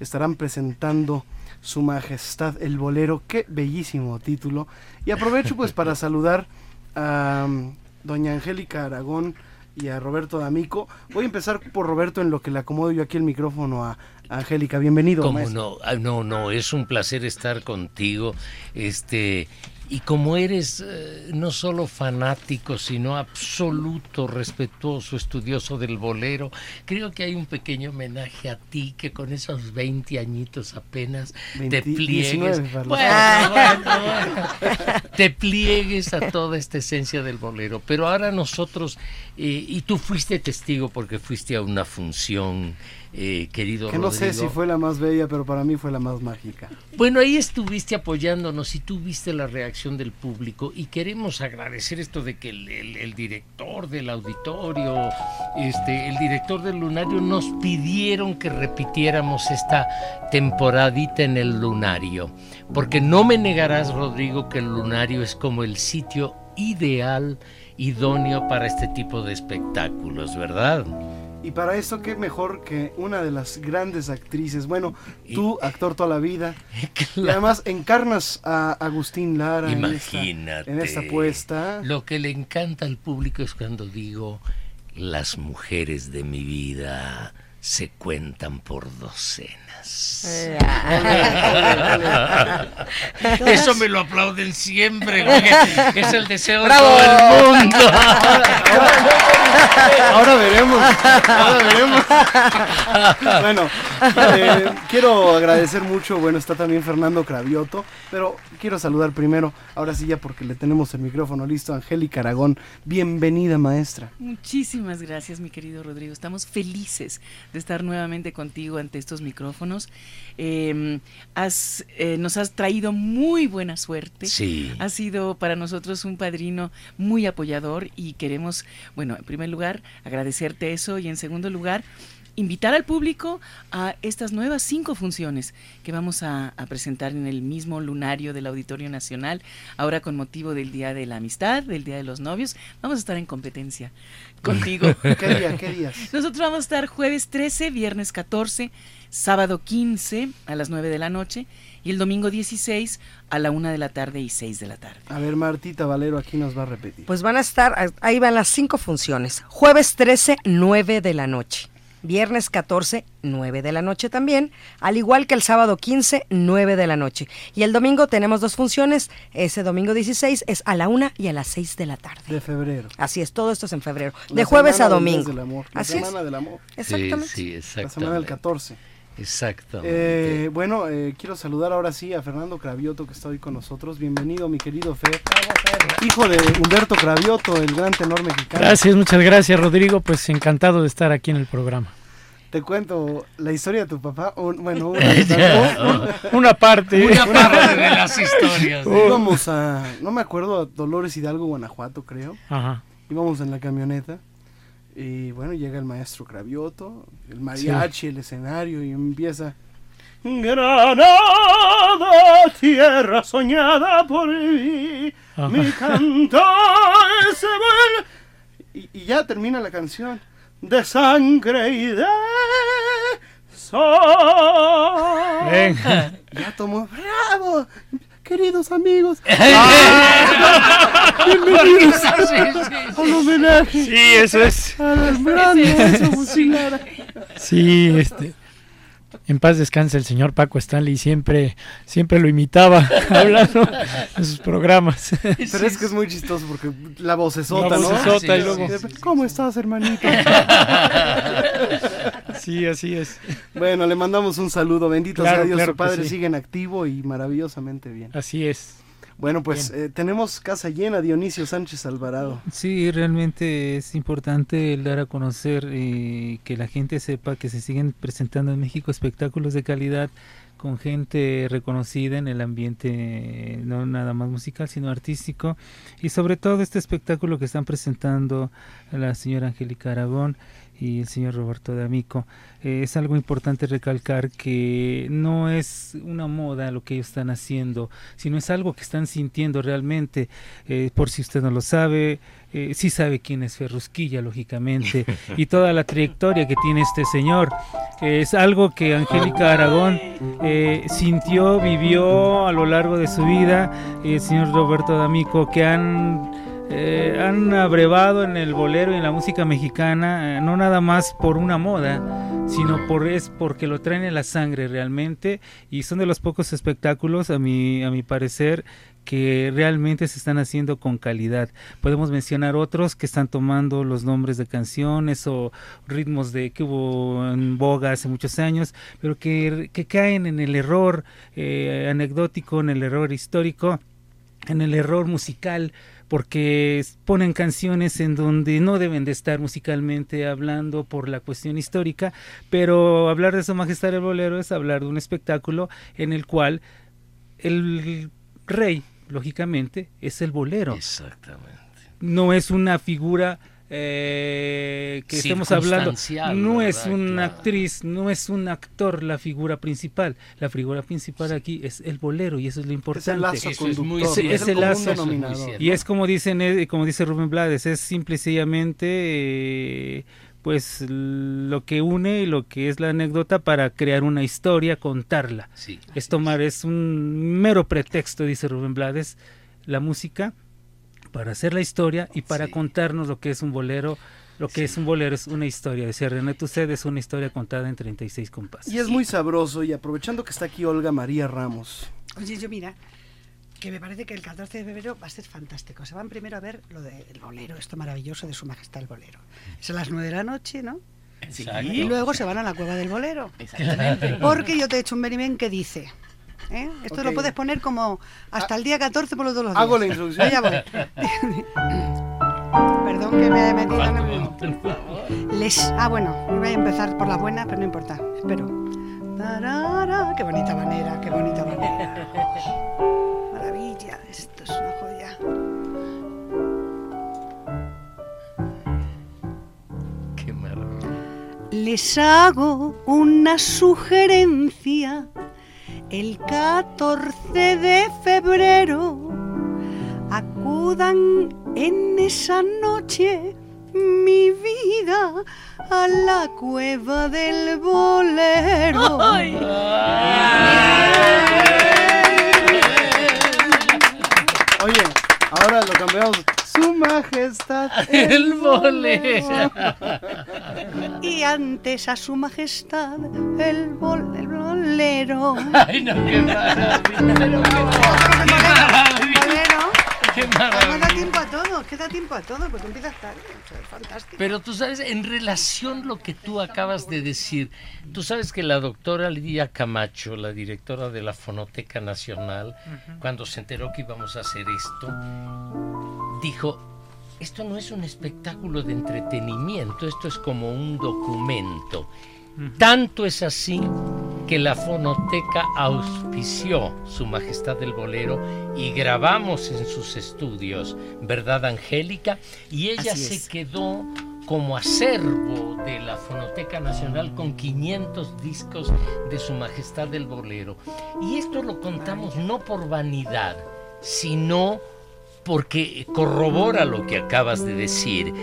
estarán presentando Su Majestad el Bolero. Qué bellísimo título. Y aprovecho pues para saludar a um, doña Angélica Aragón y a Roberto D'Amico. Voy a empezar por Roberto en lo que le acomodo yo aquí el micrófono a a Angélica. Bienvenido. ¿Cómo no? Ah, no, no, es un placer estar contigo. Este, y como eres eh, no solo fanático, sino absoluto, respetuoso, estudioso del bolero, creo que hay un pequeño homenaje a ti que con esos 20 añitos apenas te 20, pliegues. 19 para los- Bueno, bueno, bueno. te pliegues a toda esta esencia del bolero. Pero ahora nosotros, eh, y tú fuiste testigo porque fuiste a una función, eh, querido Que no sé si fue la más bella, pero para mí fue la más mágica. Bueno, ahí estuviste apoyándonos y tú viste la reacción del público y queremos agradecer esto de que el, el- el director del auditorio, este, el director del lunario nos pidieron que repitiéramos esta temporadita en el lunario, porque no me negarás, Rodrigo, que el lunario es como el sitio ideal, idóneo para este tipo de espectáculos, ¿verdad? Y para eso, qué mejor que una de las grandes actrices. Bueno, tú, actor toda la vida. Y además encarnas a Agustín Lara en esta- Imagínate. en esta puesta. Lo que le encanta al público es cuando digo, las mujeres de mi vida se cuentan por docenas. Eso me lo aplauden siempre, es el deseo ¡Bravo! de todo el mundo. Ahora veremos. Ahora veremos. bueno, eh, quiero agradecer mucho. Bueno, está también Fernando Cravioto. Pero quiero saludar primero, ahora sí ya porque le tenemos el micrófono listo, Angélica Aragón. Bienvenida, maestra. Muchísimas gracias, mi querido Rodrigo. Estamos felices de estar nuevamente contigo ante estos micrófonos. Eh, has, eh, nos has traído muy buena suerte. Sí. Has sido para nosotros un padrino muy apoyador y queremos, bueno, en primer lugar, agradecerte eso y en segundo lugar, invitar al público a estas nuevas cinco funciones que vamos a, a presentar en el mismo lunario del Auditorio Nacional, ahora con motivo del Día de la Amistad, del Día de los Novios. Vamos a estar en competencia contigo. ¿Qué día? ¿Qué días? Nosotros vamos a estar jueves 13, viernes 14, sábado 15 a las 9 de la noche y el domingo 16 a la 1 de la tarde y 6 de la tarde. A ver, Martita Valero aquí nos va a repetir. Pues van a estar, ahí van las cinco funciones. Jueves 13, 9 de la noche. Viernes 14, 9 de la noche también, al igual que el sábado 15, 9 de la noche. Y el domingo tenemos dos funciones. Ese domingo 16 es a la 1 y a las 6 de la tarde. De febrero. Así es, todo esto es en febrero. La de jueves a domingo. del amor, La Así es. semana del amor. Exactamente. Sí, sí, La exactamente. semana del 14. Exactamente. Eh, bueno, eh, quiero saludar ahora sí a Fernando Cravioto que está hoy con nosotros. Bienvenido, mi querido Fer. Hijo de Humberto Cravioto, el gran tenor mexicano. Gracias, muchas gracias Rodrigo, pues encantado de estar aquí en el programa. Te cuento la historia de tu papá. un- bueno, una, parte. Una parte de las historias. Íbamos a, no me acuerdo, a Dolores Hidalgo, Guanajuato, creo. Ajá. Íbamos en la camioneta. Y bueno, llega el maestro Cravioto, el mariachi, el escenario y empieza. Granada, tierra soñada por mí, Ajá. mi canto se vuelve Y, y ya termina la canción. de sangre y de sol. Venga. Ya tomó. ¡Bravo! Queridos amigos. Ah, Bienvenidos sí. al homenaje. Sí, eso es. Al gran maestro Musilara. Sí, este. En paz descanse el señor Paco Stanley, siempre, siempre lo imitaba hablando en sus programas. Pero es que es muy chistoso porque la vocesota, La ¿no? vocesota y luego- ¿Cómo estás, hermanito? Sí, así es. Bueno, le mandamos un saludo. Bendito Claro, sea Dios. claro Su padre sí. sigue en activo y maravillosamente bien. Así es. Bueno, pues eh, tenemos casa llena, Dionisio Sánchez Alvarado. Sí, realmente es importante el dar a conocer eh, que la gente sepa que se siguen presentando en México espectáculos de calidad con gente reconocida en el ambiente no nada más musical sino artístico y sobre todo este espectáculo que están presentando la señora Angélica Aragón y el señor Roberto D'Amico. Eh, es algo importante recalcar que no es una moda lo que ellos están haciendo, sino es algo que están sintiendo realmente. Eh, por si usted no lo sabe, eh, sí sabe quién es Ferrusquilla, lógicamente, y toda la trayectoria que tiene este señor. Eh, es algo que Angélica Aragón eh, sintió, vivió a lo largo de su vida, el señor Roberto D'Amico, que han eh, han abrevado en el bolero y en la música mexicana, eh, no nada más por una moda, sino por es porque lo traen en la sangre realmente y son de los pocos espectáculos a mi a mi parecer que realmente se están haciendo con calidad. Podemos mencionar otros que están tomando los nombres de canciones o ritmos de que hubo en boga hace muchos años, pero que, que caen en el error eh, anecdótico, en el error histórico, en el error musical porque ponen canciones en donde no deben de estar musicalmente hablando por la cuestión histórica, pero hablar de su majestad el bolero es hablar de un espectáculo en el cual el rey, lógicamente, es el bolero. Exactamente. No es una figura eh, que estemos hablando. No es una Claro. actriz, no es un actor la figura principal. La figura principal aquí es el bolero y eso es lo importante. lazo Eso es muy es Es el lazo. denominador. Y es como dicen, eh, como dice Rubén Blades, es simple y sencillamente eh, pues lo que une y lo que es la anécdota para crear una historia, contarla. Sí. Es tomar, es un mero pretexto, dice Rubén Blades, la música para hacer la historia y para contarnos lo que es un bolero. Lo que es un bolero es una historia, decía René Tusset, es una historia contada en 36 compases. Y es muy sabroso y aprovechando que está aquí Olga María Ramos. Oye, yo mira, que me parece que el 14 de febrero va a ser fantástico. Se van primero a ver lo del bolero, esto maravilloso de Su Majestad el Bolero. Es a las 9 de la noche, ¿no? Exacto. Y luego se van a la cueva del bolero. Exactamente. Porque yo te he hecho un venimén que dice. ¿Eh? Esto lo puedes poner como hasta el día 14 por los todos los días. Hago la introducción. Allá voy. Perdón que me he metido en el... Les... Ah, bueno, voy a empezar por la buena, pero no importa. Espero. Tarara, Qué bonita manera, qué bonita manera. Maravilla, esto es una joya. Qué maravilla. Les hago una sugerencia. El 14 de febrero acudan en esa noche mi vida a la cueva del bolero. Oye, ahora lo cambiamos. Su majestad El bolero. Y antes a su majestad el, bol, el bolero. Ay, no, qué maravilla. Pero qué maravilla. Bolero. Qué Además da maravilla. tiempo a todo, que da tiempo a todo, porque empieza tarde. O sea, es fantástico. Pero tú sabes, en relación a lo que tú acabas de decir, tú sabes que la doctora Lidia Camacho, la directora de la Fonoteca Nacional, cuando se enteró que íbamos a hacer esto, dijo, esto no es un espectáculo de entretenimiento, esto es como un documento. Tanto es así que la fonoteca auspició Su Majestad el Bolero y grabamos en sus estudios, ¿verdad, Angélica? Y ella Así se es. quedó como acervo de la Fonoteca Nacional con 500 discos de Su Majestad el Bolero. Y esto lo contamos no por vanidad, sino porque corrobora lo que acabas de decir,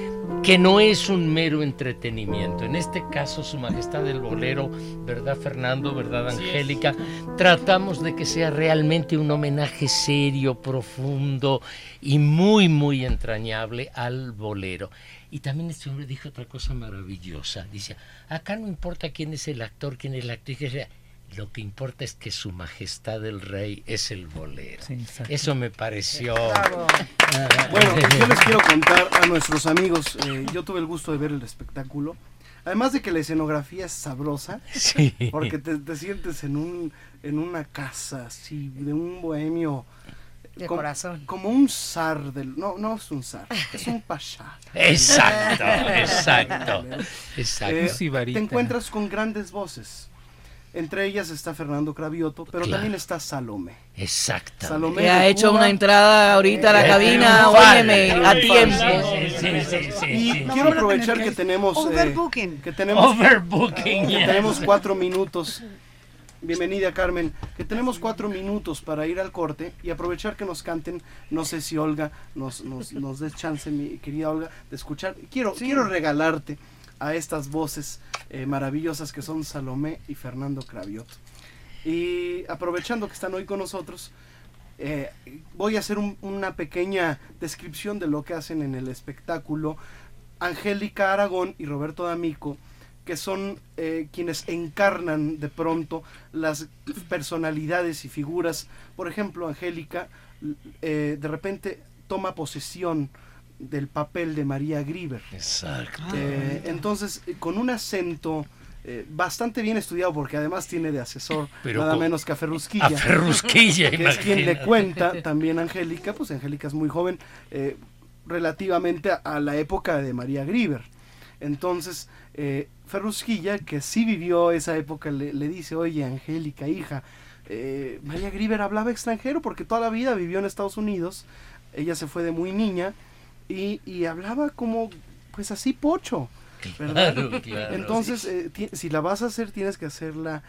que no es un mero entretenimiento. En este caso, Su Majestad el Bolero, ¿verdad Fernando? ¿Verdad Angélica? Tratamos de que sea realmente un homenaje serio, profundo y muy, muy entrañable al bolero. Y también este hombre dijo otra cosa maravillosa. Dice, acá no importa quién es el actor, quién es la actriz, quién es la- lo que importa es que su majestad el rey es el bolero. Eso me pareció. Bueno, pues yo les quiero contar a nuestros amigos, eh, yo tuve el gusto de ver el espectáculo. Además de que la escenografía es sabrosa, Sí. porque te, te sientes en un en una casa así de un bohemio De com- corazón. como un zar del no no es un zar, es un pasha. Exacto, exacto, exacto. Eh, te encuentras con grandes voces. Entre ellas está Fernando Cravioto, pero Claro. también está Salomé. Exacto. Salomé Que ha hecho Cuba. una entrada ahorita a la Eh, cabina, triunfal, óyeme, a tiempo. Sí, sí, sí, sí, Y quiero aprovechar que tenemos eh, Overbooking. que tenemos Overbooking, que yes. tenemos cuatro minutos. Bienvenida Carmen, que tenemos cuatro minutos para ir al corte y aprovechar que nos canten. No sé si Olga nos, nos, nos des chance, mi querida Olga, de escuchar. Quiero, quiero regalarte a estas voces eh, maravillosas que son Salomé y Fernando Cravioto. Y aprovechando que están hoy con nosotros, eh, voy a hacer un- una pequeña descripción de lo que hacen en el espectáculo Angélica Aragón y Roberto D'Amico, que son eh, quienes encarnan de pronto las personalidades y figuras. Por ejemplo, Angélica de repente toma posesión del papel de María Grieber. Exacto. Eh, entonces, con un acento eh, bastante bien estudiado, porque además tiene de asesor Pero nada con- menos que a Ferrusquilla. a Ferrusquilla, que es quien le cuenta también a Angélica, pues Angélica es muy joven, eh, relativamente a, a la época de María Grieber. Entonces, eh, Ferrusquilla, que sí vivió esa época, le, le dice, oye, Angélica, hija, eh, María Grieber hablaba extranjero porque toda la vida vivió en Estados Unidos, ella se fue de muy niña y, y hablaba como, pues así pocho, ¿verdad? Claro, claro. Entonces, eh, si la vas a hacer, tienes que hacerla,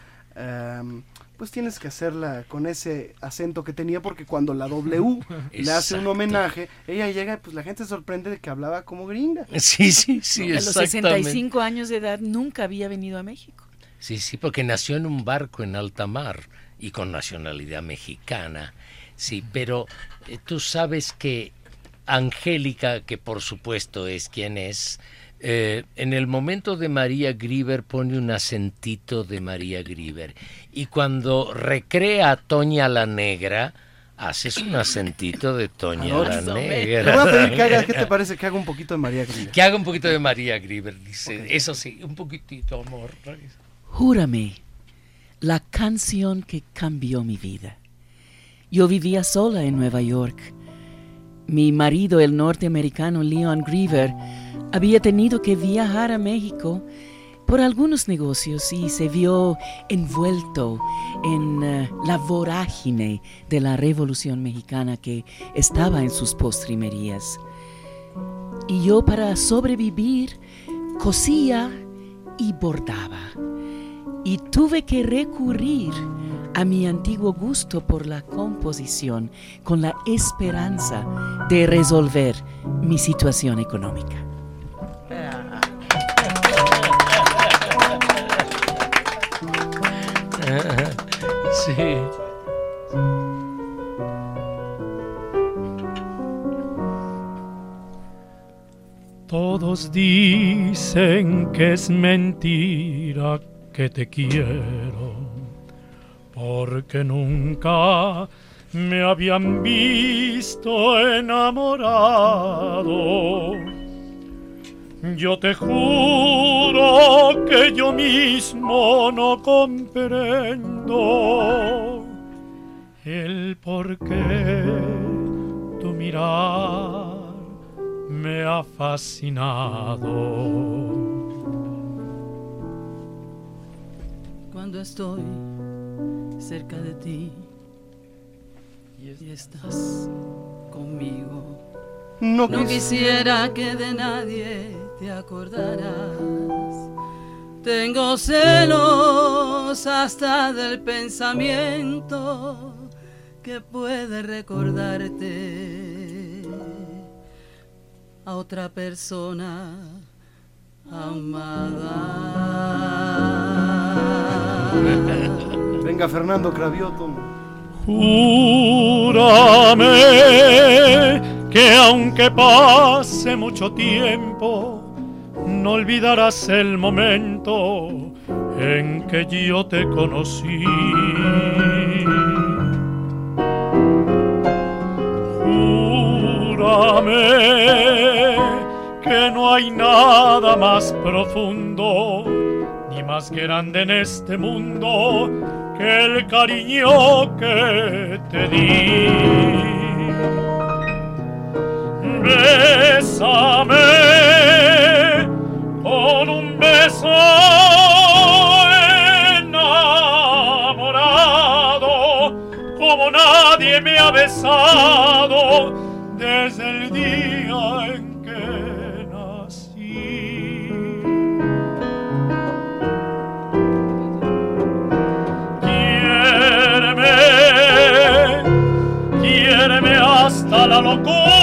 pues tienes que hacerla con ese acento que tenía, porque cuando la W le hace un homenaje, ella llega, pues la gente se sorprende de que hablaba como gringa. Sí, sí, sí, a los exactamente. 65 años de edad nunca había venido a México. Sí, sí, porque nació en un barco en alta mar y con nacionalidad mexicana. Sí, pero eh, tú sabes que Angélica, que por supuesto es quien es, eh, en el momento de María Grieber pone un acentito de María Grieber. Y cuando recrea a Toña la Negra, haces un acentito de Toña la Te Negra. voy a pedir que hagas, ¿qué te parece que haga un poquito de María Grieber? Que haga un poquito de María Grieber, dice. Eso sí, un poquitito, amor. Júrame, la canción que cambió mi vida. Yo vivía sola en Nueva York. Mi marido, el norteamericano Leon Griever, había tenido que viajar a México por algunos negocios y se vio envuelto en eh, la vorágine de la revolución mexicana que estaba en sus postrimerías. Y yo para sobrevivir cosía y bordaba. Y tuve que recurrir a mi antiguo gusto por la composición con la esperanza de resolver mi situación económica. Sí. Todos dicen que es mentira que te quiero, porque nunca me habían visto enamorado. Yo te juro que yo mismo no comprendo el por qué tu mirar me ha fascinado. Cuando estoy cerca de ti y estás conmigo. No No quisiera que de nadie te acordaras. Tengo celos hasta del pensamiento que puede recordarte a otra persona amada. Venga, Fernando Cravioto. Júrame que aunque pase mucho tiempo, no olvidarás el momento en que yo te conocí. Júrame que no hay nada más profundo ni más grande en este mundo que el cariño que te di. Bésame con un beso enamorado, como nadie me ha besado desde el día en la locura.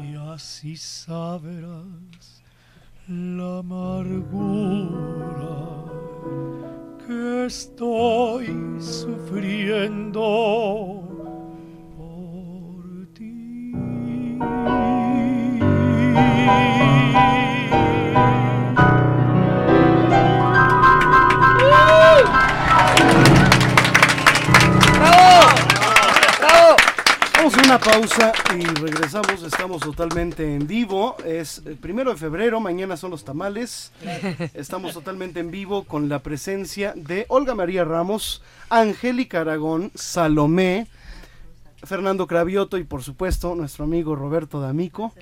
Y así sabrás la amargura que estoy sufriendo por ti. Vamos a una pausa y regresamos. Estamos totalmente en vivo. Es el primero de febrero, mañana son los tamales. Estamos totalmente en vivo con la presencia de Olga María Ramos, Angélica Aragón, Salomé, Fernando Cravioto y por supuesto nuestro amigo Roberto D'Amico.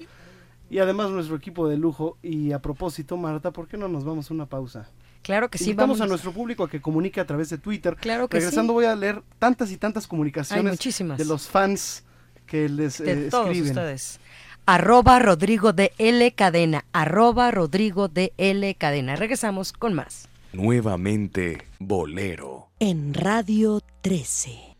Y además nuestro equipo de lujo. Y a propósito, Marta, ¿por qué no nos vamos a una pausa? Claro que sí, Invitamos vamos. a nuestro público a que comunique a través de Twitter. Claro que Regresando sí. voy a leer tantas y tantas comunicaciones Hay muchísimas. de los fans que les de eh, todos escriben. ustedes. Arroba Rodrigo de L Cadena. Arroba Rodrigo de L Cadena. Regresamos con más. Nuevamente Bolero. En Radio 13.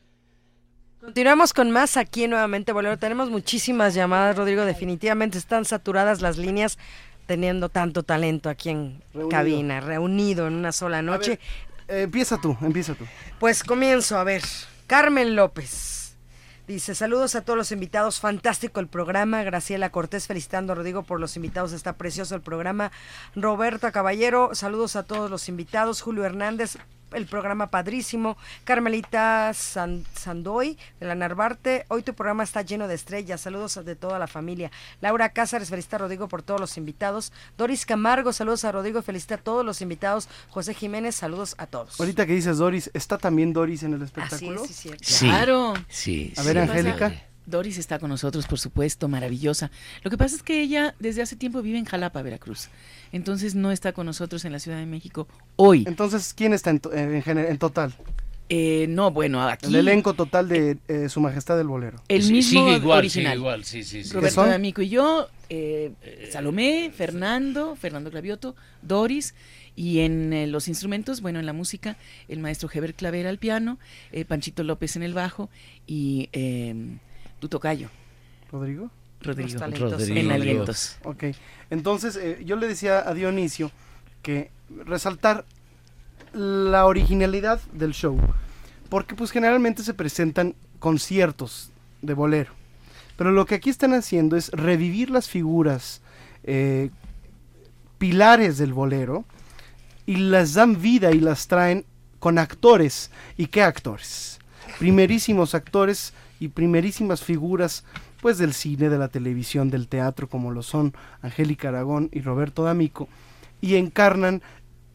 Continuamos con más aquí en nuevamente Bolero. Tenemos muchísimas llamadas, Rodrigo. Definitivamente están saturadas las líneas teniendo tanto talento aquí en Reunido. cabina, reunido en una sola noche. Eh, empieza tú, empieza tú. Pues comienzo, a ver. Carmen López. Dice, saludos a todos los invitados, fantástico el programa. Graciela Cortés felicitando a Rodrigo por los invitados, está precioso el programa. Roberta Caballero, saludos a todos los invitados. Julio Hernández, el programa padrísimo. Carmelita San- Sandoy de la Narvarte, hoy tu programa está lleno de estrellas, saludos de toda la familia. Laura Cázares felicita a Rodrigo por todos los invitados. Doris Camargo, saludos a Rodrigo, felicita a todos los invitados. José Jiménez, saludos a todos. Ahorita que dices Doris, ¿está también Doris en el espectáculo? Así es, sí. Sí, Claro. Sí. A ver, ¿Qué Angélica. Doris está con nosotros, por supuesto, maravillosa. Lo que pasa es que ella desde hace tiempo vive en Jalapa, Veracruz. Entonces no está con nosotros en la Ciudad de México hoy. Entonces, ¿quién está en, to- en, gener- en total? Eh, no, bueno, aquí El elenco total de eh, Su Majestad del Bolero. el Sí, mismo sigue igual, original. sigue igual, sí, sí, sí. ¿Qué Roberto son? D'Amico y yo, eh, Salomé, Fernando, Fernando Clavioto, Doris, y en eh, los instrumentos, bueno, en la música, el maestro Heber Clavera al piano, eh, Panchito López en el bajo y eh, tu tocayo, ¿Rodrigo? Rodrigo, Los talentos. Rodrigo. en alientos. Ok. Entonces, eh, yo le decía a Dionisio que resaltar la originalidad del show. Porque pues generalmente se presentan conciertos de bolero. Pero lo que aquí están haciendo es revivir las figuras eh, pilares del bolero y las dan vida y las traen con actores. ¿Y qué actores? Primerísimos actores y primerísimas figuras pues del cine, de la televisión, del teatro, como lo son Angélica Aragón y Roberto D'Amico, y encarnan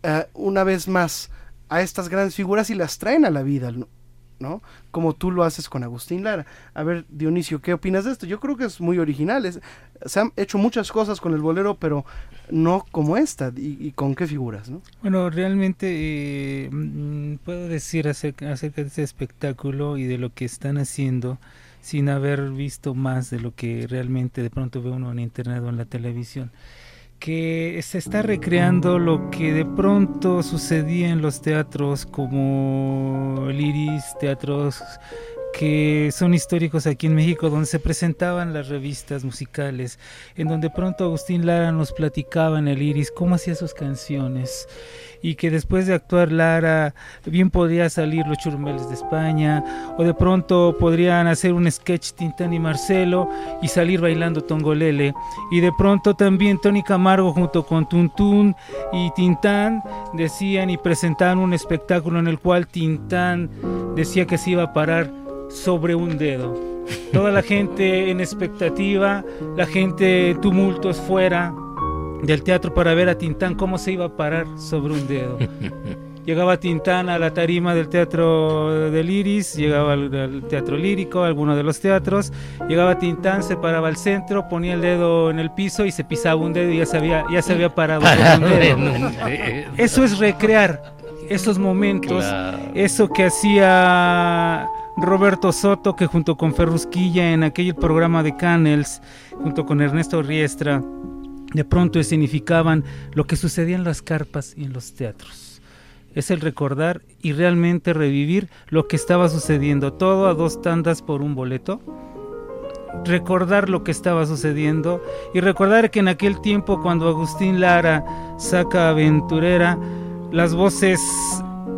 eh, una vez más a estas grandes figuras y las traen a la vida, ¿no? Como tú lo haces con Agustín Lara. A ver, Dionisio, ¿qué opinas de esto? Yo creo que es muy original. se han hecho muchas cosas con el bolero, pero no como esta. ¿Y, con qué figuras, no? Bueno, realmente eh, mm, puedo decir acerca, acerca de este espectáculo y de lo que están haciendo sin haber visto más de lo que realmente de pronto ve uno en internet o en la televisión que se está recreando lo que de pronto sucedía en los teatros como el Iris, teatros que son históricos aquí en México, donde se presentaban las revistas musicales, en donde pronto Agustín Lara nos platicaba en el Iris cómo hacía sus canciones y que después de actuar Lara bien podría salir los churmeles de España o de pronto podrían hacer un sketch Tintán y Marcelo y salir bailando Tongolele y de pronto también Tony Camargo junto con Tuntún y Tintán decían y presentaban un espectáculo en el cual Tintán decía que se iba a parar sobre un dedo. Toda la gente en expectativa, la gente tumultos fuera, del teatro para ver a Tintán cómo se iba a parar sobre un dedo. Llegaba Tintán a la tarima del teatro del Iris, llegaba al, teatro lírico, alguno de los teatros, llegaba Tintán, se paraba al centro, ponía el dedo en el piso y se pisaba un dedo y ya se había, ya se había parado. sobre un dedo. Eso es recrear esos momentos, eso que hacía Roberto Soto, que junto con Ferrusquilla en aquel programa de Canels, junto con Ernesto Riestra, de pronto significaban lo que sucedía en las carpas y en los teatros. Es el recordar y realmente revivir lo que estaba sucediendo, todo a dos tandas por un boleto. Recordar lo que estaba sucediendo y recordar que en aquel tiempo cuando Agustín Lara saca Aventurera, las voces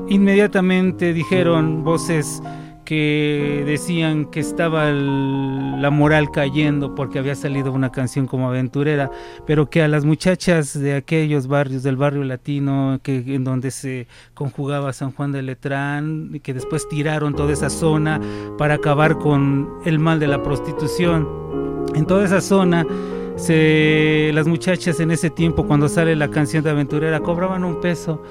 inmediatamente dijeron, voces que decían que estaba la moral cayendo porque había salido una canción como aventurera, pero que a las muchachas de aquellos barrios del barrio latino que en donde se conjugaba San Juan de Letrán, que después tiraron toda esa zona para acabar con el mal de la prostitución. En toda esa zona se, las muchachas en ese tiempo cuando sale la canción de aventurera cobraban un peso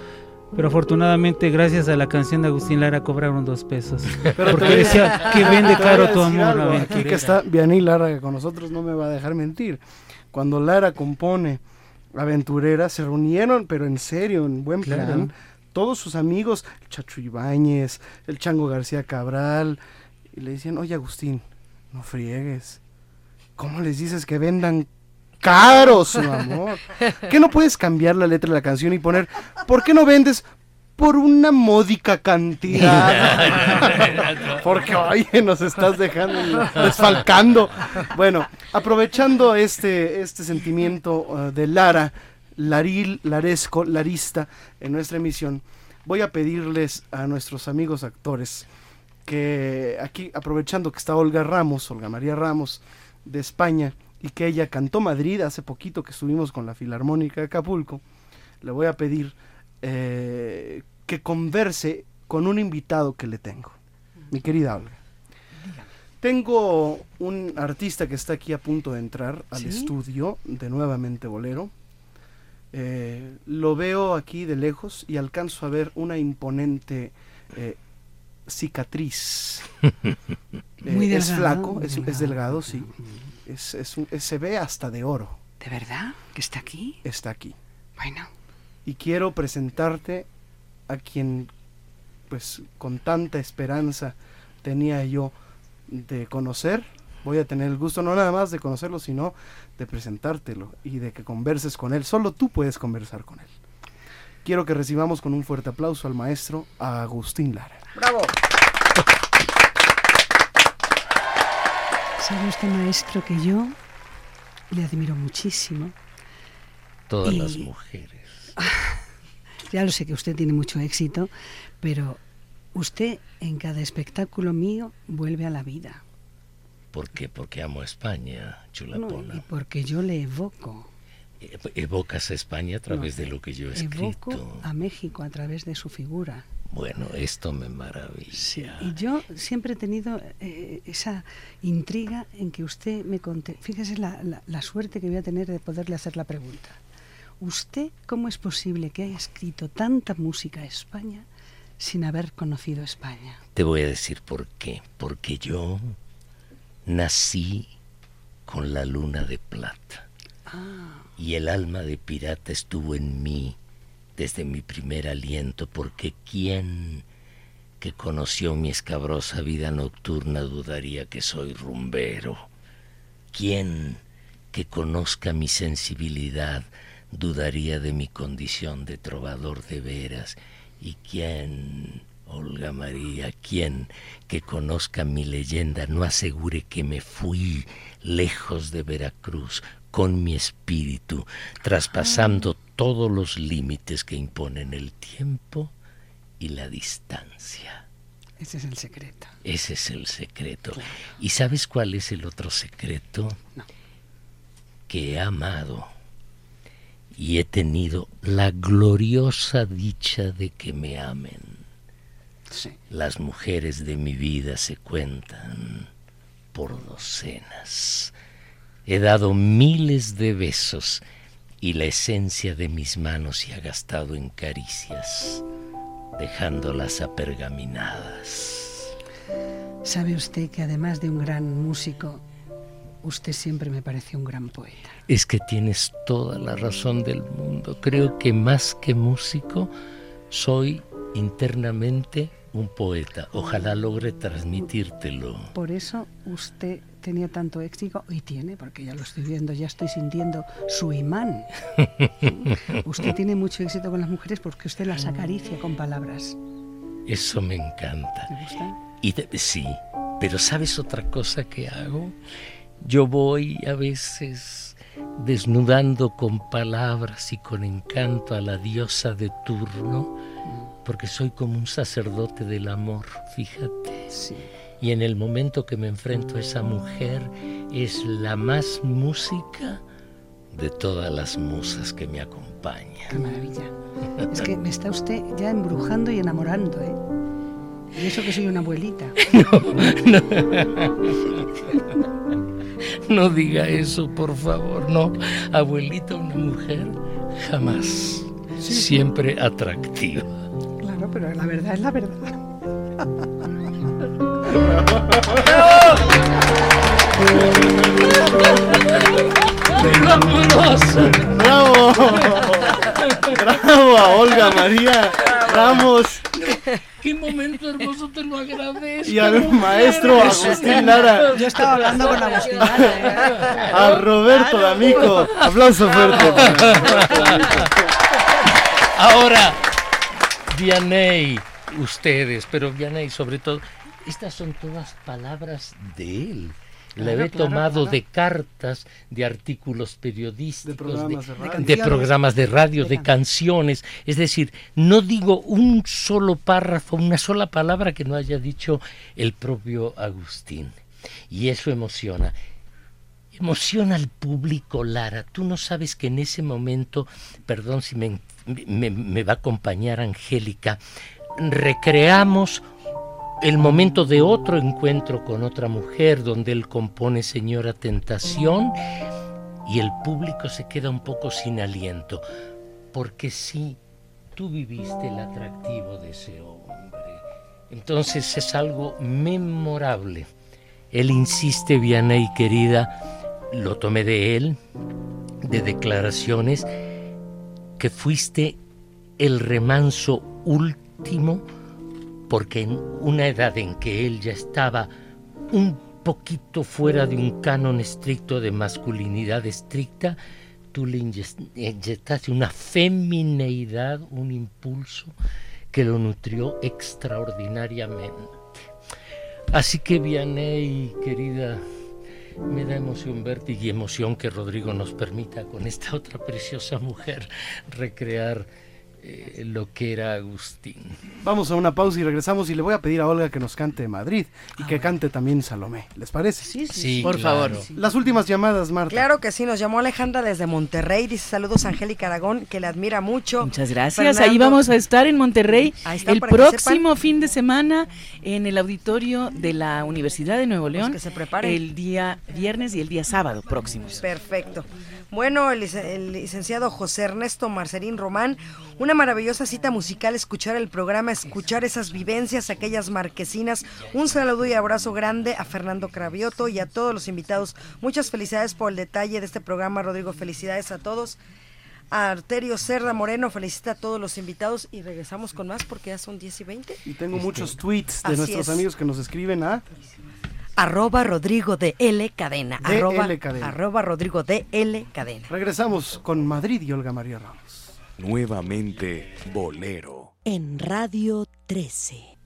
pero afortunadamente, gracias a la canción de Agustín Lara, cobraron dos pesos. porque decía que vende caro tu amor. Aquí que está Vianney Lara, que con nosotros no me va a dejar mentir. Cuando Lara compone Aventurera, se reunieron, pero en serio, en buen plan, todos sus amigos, el Chacho Ibáñez, el Chango García Cabral, y le decían, oye Agustín, no friegues. ¿Cómo les dices que vendan caro su amor. ¿Qué no puedes cambiar la letra de la canción y poner, ¿por qué no vendes? Por una módica cantidad. Porque, oye, nos estás dejando desfalcando. Bueno, aprovechando este, este sentimiento uh, de Lara, Laril, Laresco, Larista, en nuestra emisión, voy a pedirles a nuestros amigos actores que aquí, aprovechando que está Olga Ramos, Olga María Ramos, de España, y que ella cantó Madrid hace poquito que estuvimos con la Filarmónica de Acapulco, le voy a pedir eh, que converse con un invitado que le tengo, mi querida Olga. Tengo un artista que está aquí a punto de entrar al estudio de Nuevamente Bolero. Eh, lo veo aquí de lejos y alcanzo a ver una imponente eh, cicatriz. Muy es flaco, es, es delgado, sí es, se ve hasta de oro. ¿De verdad? ¿Que está aquí? Está aquí. Bueno. Y quiero presentarte a quien, pues, con tanta esperanza tenía yo de conocer. Voy a tener el gusto no nada más de conocerlo, sino de presentártelo y de que converses con él. Solo tú puedes conversar con él. Quiero que recibamos con un fuerte aplauso al maestro Agustín Lara. ¡Bravo! Sabe usted, maestro, que yo le admiro muchísimo. Todas las mujeres. ya lo sé que usted tiene mucho éxito, pero Usted en cada espectáculo mío vuelve a la vida. ¿Por qué? Porque amo a España, No, chulapona. y porque yo le evoco. E- Evocas a España a través No, de lo que yo he escrito. Evoco a México a través de su figura. Bueno, esto me maravilla. Y yo siempre he tenido eh, esa intriga en que usted me conte. Fíjese la, la- la suerte que voy a tener de poderle hacer la pregunta. ¿Usted cómo es posible que haya escrito tanta música a España sin haber conocido España? Te voy a decir por qué. Porque yo nací con la luna de plata. Ah, Y el alma de pirata estuvo en mí desde mi primer aliento, porque ¿quién que conoció mi escabrosa vida nocturna dudaría que soy rumbero? ¿Quién que conozca mi sensibilidad dudaría de mi condición de trovador de veras? ¿Y quién, Olga María, quién que conozca mi leyenda no asegure que me fui lejos de Veracruz con mi espíritu, traspasando todos los límites que imponen el tiempo y la distancia? ese es el secreto. Ese es el secreto. ¿Y sabes cuál es el otro secreto? Que he amado y he tenido la gloriosa dicha de que me amen. Las mujeres de mi vida se cuentan por docenas. He dado miles de besos y la esencia de mis manos se ha gastado en caricias, dejándolas apergaminadas. ¿Sabe usted que además de un gran músico, usted siempre me pareció un gran poeta? Es que tienes toda la razón del mundo. Creo que más que músico, soy internamente un poeta. Ojalá logre transmitírtelo. Por eso usted tenía tanto éxito y tiene, porque ya lo estoy viendo, ya estoy sintiendo su imán. usted tiene mucho éxito con las mujeres porque usted las acaricia con palabras. Eso me encanta. ¿Le gusta? Y sí, pero ¿sabes otra cosa que hago? Yo voy a veces desnudando con palabras y con encanto a la diosa de turno, porque soy como un sacerdote del amor, fíjate. Y en el momento que me enfrento a esa mujer, es la más música de todas las musas que me acompañan. Qué maravilla. Es que me está usted ya embrujando y enamorando, ¿eh? Y eso que soy una abuelita. No diga eso, por favor, no. Abuelita, una mujer, jamás. Siempre atractiva. Claro, pero la verdad es la verdad. ¡Bravo! ¡Bravo a Olga María Ramos! ¡Qué momento hermoso! Te lo agradezco. Y al maestro Agustín Lara. Yo estaba hablando con Agustín Lara, ¿eh? A Roberto D'Amico. Aplauso fuerte. Ahora, Vianney, ustedes, pero Vianney sobre todo, estas son todas palabras de él. La Claro, he claro, tomado claro. de cartas, de artículos periodísticos, programas de radio. de De programas de radio, De de canciones. Es decir, no digo un solo párrafo, una sola palabra que no haya dicho el propio Agustín. Y eso emociona. Emociona al público, Lara. Tú no sabes que en ese momento, perdón si me, me- me va a acompañar Angélica, recreamos el momento de otro encuentro con otra mujer donde él compone Señora Tentación y el público se queda un poco sin aliento. Porque sí, tú viviste el atractivo de ese hombre. Entonces es algo memorable. Él insiste, Vianney querida, lo tomé de él, de declaraciones, que fuiste el remanso último, porque en una edad en que él ya estaba un poquito fuera de un canon estricto de masculinidad estricta, tú le inyectaste una femineidad, un impulso que lo nutrió extraordinariamente. Así que Vianney, querida, me da emoción verte y emoción que Rodrigo nos permita con esta otra preciosa mujer recrear eh, lo que era Agustín. Vamos a una pausa y regresamos y le voy a pedir a Olga que nos cante Madrid y que cante también Salomé. ¿Les parece? Sí, sí, Sí, por claro. favor. Las últimas llamadas, Marta. Claro que sí, nos llamó Alejandra desde Monterrey, dice saludos a Angélica Aragón, que le admira mucho. Muchas gracias, ahí vamos a estar en Monterrey Ahí está, el próximo fin de semana en el auditorio de la Universidad de Nuevo León. Pues que se preparen. El día viernes y el día sábado próximos. Perfecto. Bueno, el, lic- el licenciado José Ernesto Marcerín Román, una maravillosa cita musical, escuchar el programa, escuchar esas vivencias, aquellas marquesinas. Un saludo y abrazo grande a Fernando Cravioto y a todos los invitados. Muchas felicidades por el detalle de este programa, Rodrigo. Felicidades a todos. A Arterio Cerda Moreno, felicita a todos los invitados y regresamos con más porque ya son 10 y 20. Y tengo muchos tweets de Así nuestros es. amigos que nos escriben a Arroba Rodrigo de L Cadena. Arroba, Cadena. arroba Rodrigo de L Cadena. Regresamos con Madrid y Olga María Ramos. Nuevamente Bolero. En Radio 13.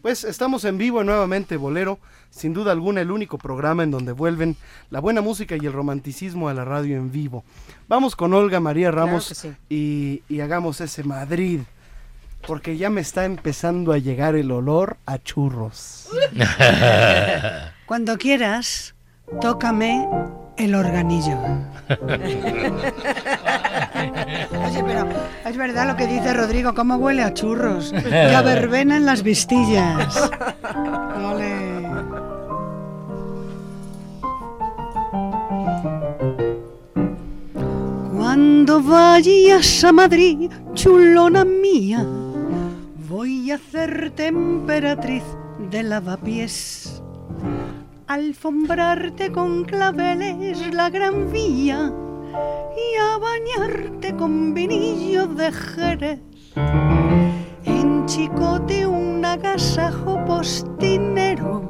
Pues estamos en vivo nuevamente Bolero, sin duda alguna el único programa en donde vuelven la buena música y el romanticismo a la radio en vivo. Vamos con Olga María Ramos que sí. y, y hagamos ese Madrid, porque ya me está empezando a llegar el olor a churros. Cuando quieras, tócame el organillo. Oye, pero es verdad lo que dice Rodrigo, cómo huele a churros y a verbena en las vistillas. Ole. Cuando vayas a Madrid, chulona mía, voy a hacerte emperatriz de lavapiés, alfombrarte con claveles la gran vía y a bañarte con vinillo de Jerez. En chicote un agasajo postinero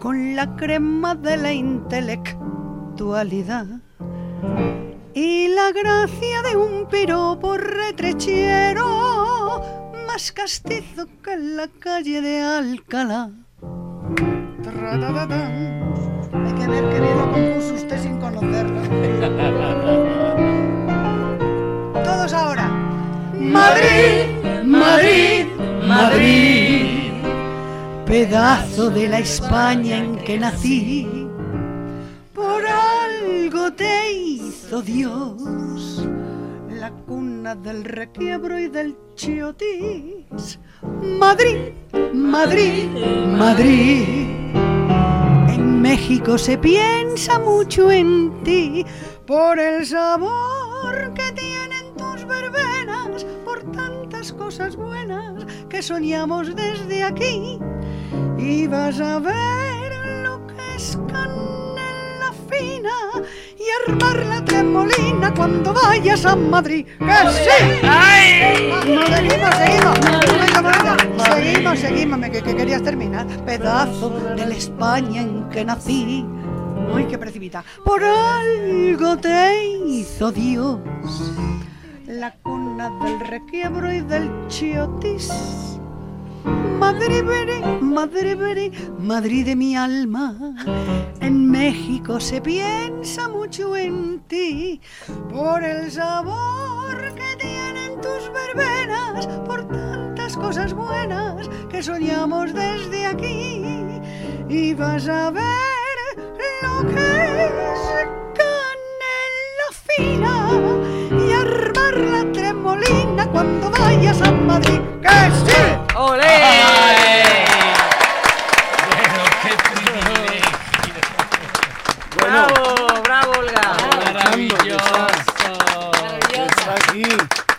con la crema de la intelectualidad y la gracia de un piropo retrechero más castizo que la calle de Alcalá. Hay que ver qué bien lo compuso usted sin conocerlo. Todos ahora. Madrid, Madrid, Madrid, pedazo de la España en que nací. Por algo te hizo Dios la cuna del requiebro y del chiotis. Madrid, Madrid, Madrid. En México se piensa mucho en ti por el sabor que tienen tus verbenas, por tantas cosas buenas que soñamos desde aquí. Y vas a ver lo que es canela fina y armar la tremolina cuando vayas a Madrid. ¡Que sí! Vamos, seguimos, seguimos. Seguimos, seguimos, que, que querías terminar. Pedazo de la España en que nací. Uy, qué precipita. Por algo te hizo Dios la cuna del requiebro y del chiotis. Madre veré, madre veré, Madrid de mi alma. En México se piensa mucho en ti por el sabor que tienen tus verbenas, por tantas cosas buenas que soñamos desde aquí. Y vas a ver lo que es canela fina cuando vayas a Madrid. ¡Que sí! ¡Olé! Bueno, qué ¡Bravo, bravo, Olga! Maravilloso. Está aquí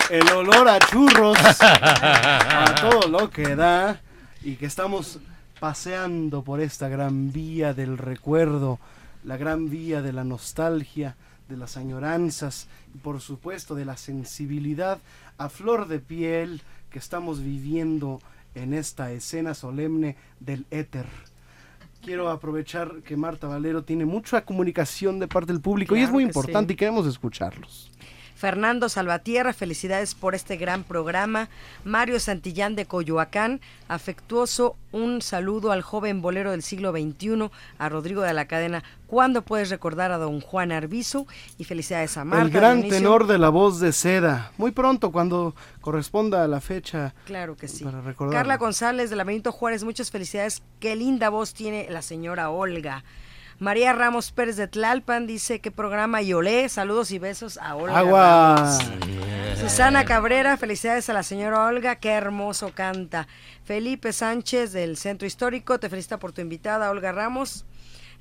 el olor a churros, a todo lo que da, y que estamos paseando por esta gran vía del recuerdo, la gran vía de la nostalgia, de las añoranzas y por supuesto de la sensibilidad a flor de piel que estamos viviendo en esta escena solemne del éter. Quiero aprovechar que Marta Valero tiene mucha comunicación de parte del público y es muy importante sí. y queremos escucharlos. Fernando Salvatierra, felicidades por este gran programa. Mario Santillán de Coyoacán, afectuoso un saludo al joven bolero del siglo XXI, a Rodrigo de la Cadena. ¿Cuándo puedes recordar a don Juan Arbizu? Y felicidades a Marta. el gran Dionisio. tenor de la voz de seda. Muy pronto, cuando corresponda a la fecha. Claro que sí. Para recordar. Carla González de la Benito Juárez, muchas felicidades. Qué linda voz tiene la señora Olga. María Ramos Pérez de Tlalpan dice qué programa y olé. Saludos y besos a Olga. Agua. Ramos. Susana Cabrera, felicidades a la señora Olga, qué hermoso canta. Felipe Sánchez del Centro Histórico, te felicita por tu invitada, Olga Ramos.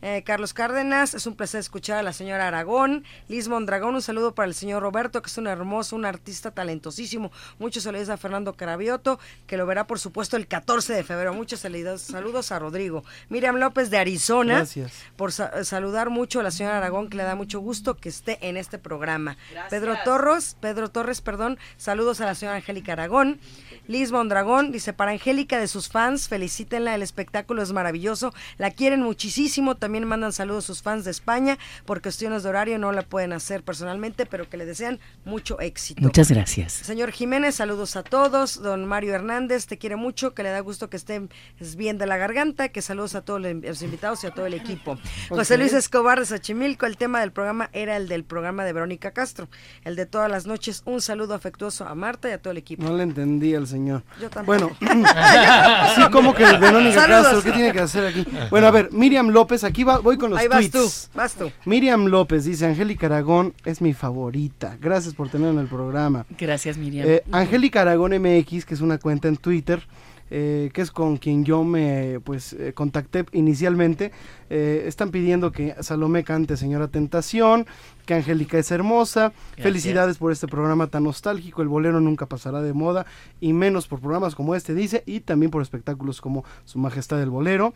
Eh, Carlos Cárdenas, es un placer escuchar a la señora Aragón. Liz Mondragón, un saludo para el señor Roberto, que es un hermoso, un artista talentosísimo. Muchos saludos a Fernando Carabioto, que lo verá por supuesto el 14 de febrero. Muchos saludos, saludos a Rodrigo. Miriam López de Arizona, Gracias. por sa- saludar mucho a la señora Aragón, que le da mucho gusto que esté en este programa. Pedro Torres, Pedro Torres, perdón, saludos a la señora Angélica Aragón. Liz Mondragón dice, para Angélica de sus fans, felicítenla, el espectáculo es maravilloso, la quieren muchísimo, también mandan saludos a sus fans de España, por cuestiones de horario no la pueden hacer personalmente, pero que le desean mucho éxito. Muchas gracias. Señor Jiménez, saludos a todos. Don Mario Hernández, te quiere mucho, que le da gusto que estén bien de la garganta, que saludos a todos los invitados y a todo el equipo. José. Luis Escobar de Xochimilco, el tema del programa era el del programa de Verónica Castro, el de todas las noches. Un saludo afectuoso a Marta y a todo el equipo. No le entendí al señor. Yo tampoco. Bueno, sí, como que Verónica Saludos. Castro, ¿qué tiene que hacer aquí? Bueno, a ver, Miriam López, aquí va, voy con los Ahí vas tweets. tú, vas tú. Miriam López dice, Angélica Aragón es mi favorita. Gracias por tenerla en el programa. Gracias, Miriam. Eh, Angélica Aragón MX, que es una cuenta en Twitter, eh, que es con quien yo me pues eh, contacté inicialmente, eh, están pidiendo que Salomé cante Señora Tentación, que Angélica es hermosa, Gracias. felicidades por este programa tan nostálgico, el bolero nunca pasará de moda, y menos por programas como este, dice, y también por espectáculos como Su Majestad el Bolero.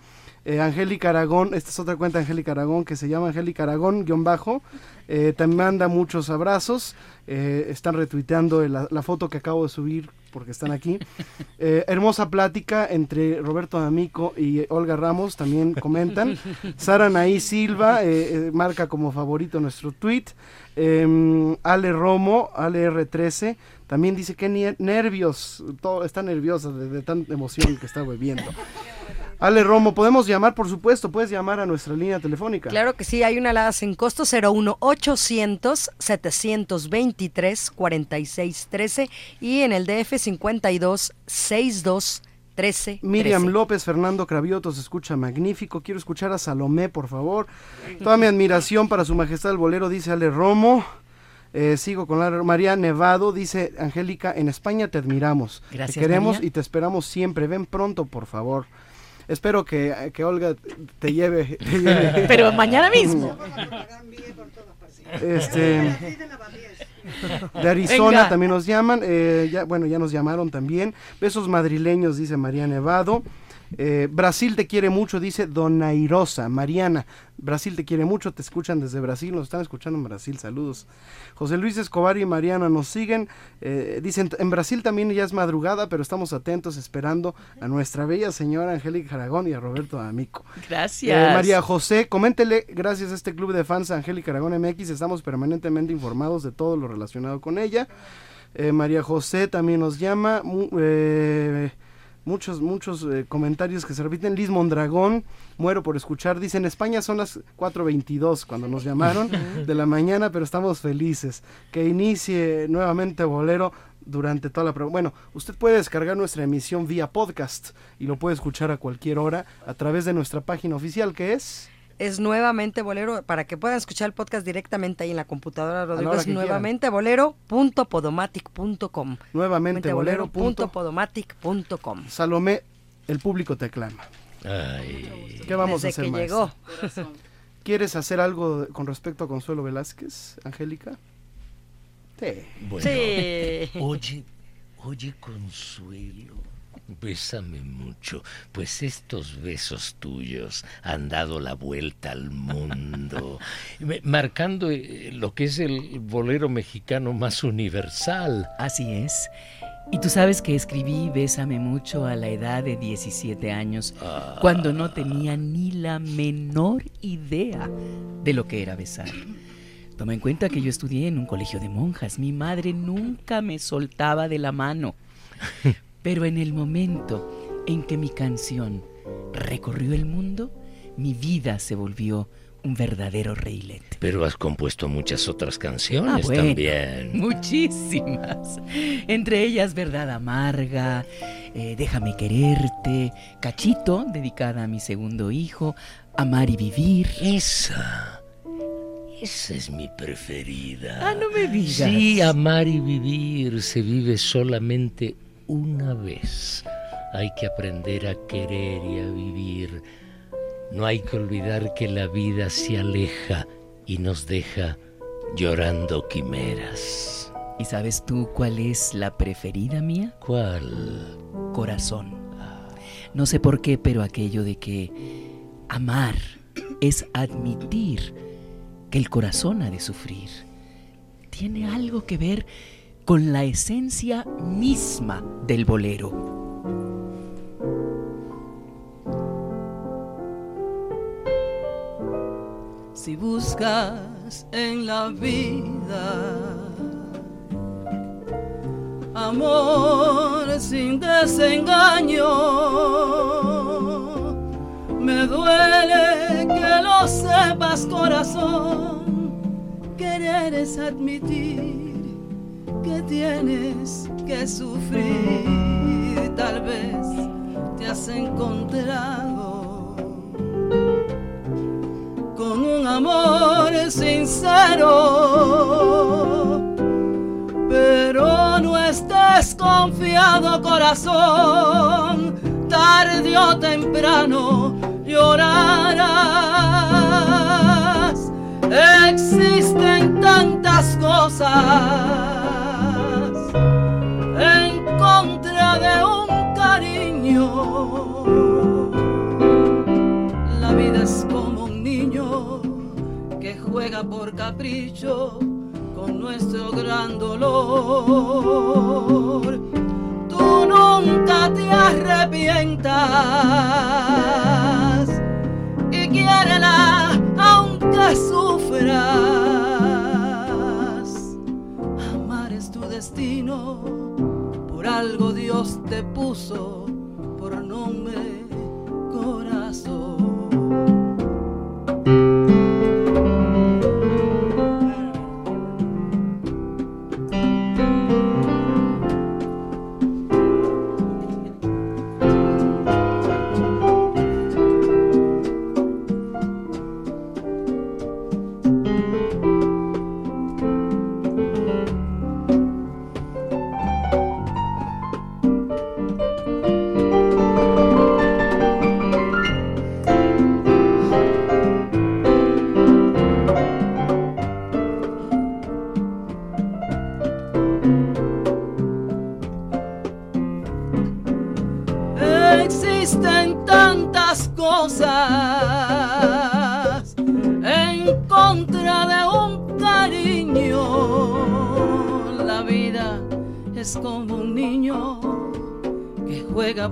Angélica Aragón, esta es otra cuenta de Angélica Aragón que se llama Angélica Aragón, guion bajo, también manda muchos abrazos, están retuiteando la, la foto que acabo de subir porque están aquí. Eh, hermosa plática entre Roberto D'Amico y Olga Ramos, también comentan. Sara Naí Silva eh, eh, marca como favorito nuestro tweet. Eh, Ale Romo, Ale R13, también dice que nervios, todo, está nerviosa de, de tanta emoción que está bebiendo. Ale Romo, podemos llamar, por supuesto, puedes llamar a nuestra línea telefónica. Claro que sí, hay una alada sin costo 01800 723 4613 y en el DF 52 62 13 Miriam 13. López, Fernando Cravioto se escucha magnífico. Quiero escuchar a Salomé, por favor. Toda mi admiración para su majestad el bolero, dice Ale Romo. Eh, sigo con la María Nevado, dice Angélica, en España te admiramos. Gracias, te queremos María. y te esperamos siempre. Ven pronto, por favor. Espero que, que Olga te lleve, te lleve. Pero mañana mismo. Este, de Arizona Venga. también nos llaman. eh, ya, bueno, ya nos llamaron también. Besos madrileños, dice María Nevado. Eh, Brasil te quiere mucho, dice Donairosa. Mariana, Brasil te quiere mucho, te escuchan desde Brasil, nos están escuchando en Brasil, saludos. José Luis Escobar y Mariana nos siguen. eh, dicen, en Brasil también ya es madrugada, pero estamos atentos esperando a nuestra bella señora Angélica Aragón y a Roberto D'Amico. Gracias. Eh, María José, coméntele, gracias a este club de fans Angélica Aragón MX, estamos permanentemente informados de todo lo relacionado con ella. Eh, María José también nos llama. eh, muchos, muchos eh, comentarios que se repiten. Liz Mondragón, muero por escuchar. Dice, en España son las 4.22 cuando nos llamaron de la mañana, pero estamos felices. Que inicie nuevamente Bolero durante toda la... Bueno, usted puede descargar nuestra emisión vía podcast y lo puede escuchar a cualquier hora a través de nuestra página oficial que es... Es nuevamente bolero, para que puedan escuchar el podcast directamente ahí en la computadora, Rodrigo, es nuevamente bolero.podomatic.com. Nuevamente bolero. punto- bolero.podomatic.com. Salomé, el público te aclama. Ay. ¿Qué vamos Desde a hacer, que llegó. ¿Quieres hacer algo con respecto a Consuelo Velázquez, Angélica? Sí. Bueno, Sí. Oye, oye, Consuelo, bésame mucho, pues estos besos tuyos han dado la vuelta al mundo, marcando eh, lo que es el bolero mexicano más universal. Así es. Y tú sabes que escribí Bésame mucho a la edad de 17 años, cuando no tenía ni la menor idea de lo que era besar. Toma en cuenta que yo estudié en un colegio de monjas. Mi madre nunca me soltaba de la mano. Pero en el momento en que mi canción recorrió el mundo, mi vida se volvió un verdadero reilet. Pero has compuesto muchas otras Ah, canciones bueno, también. Muchísimas. Entre ellas Verdad Amarga, eh, Déjame Quererte, Cachito, dedicada a mi segundo hijo, Amar y Vivir. Esa. Esa es mi preferida. Ah, no me digas. Sí, amar y vivir se vive solamente una vez. Hay que aprender a querer y a vivir. No hay que olvidar que la vida se aleja y nos deja llorando quimeras. ¿Y sabes tú cuál es la preferida mía? ¿Cuál? Corazón. No sé por qué, pero aquello de que amar es admitir que el corazón ha de sufrir. Tiene algo que ver con la esencia misma del bolero. Si buscas en la vida amor sin desengaño, me duele que lo sepas corazón, querer es admitir que tienes que sufrir, tal vez te has encontrado con un amor sincero. Pero no estés confiado, corazón, tarde o temprano llorarás. Existen tantas cosas de un cariño. La vida es como un niño que juega por capricho con nuestro gran dolor. Tú nunca te arrepientas y quiérela aunque sufras. Amar es tu destino, por algo Dios te puso por nombre corazón.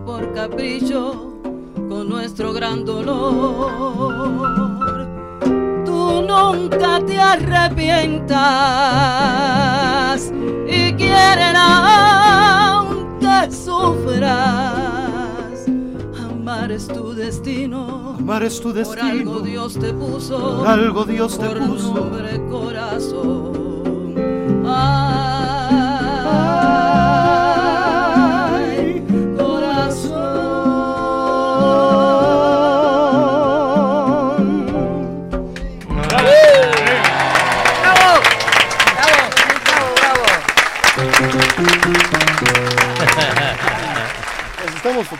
Por capricho con nuestro gran dolor. Tú nunca te arrepientas y quiérela aunque sufras. Amar es tu destino. Amar es tu Por algo destino. Dios te puso. Por algo Dios te por puso. nombre corazón.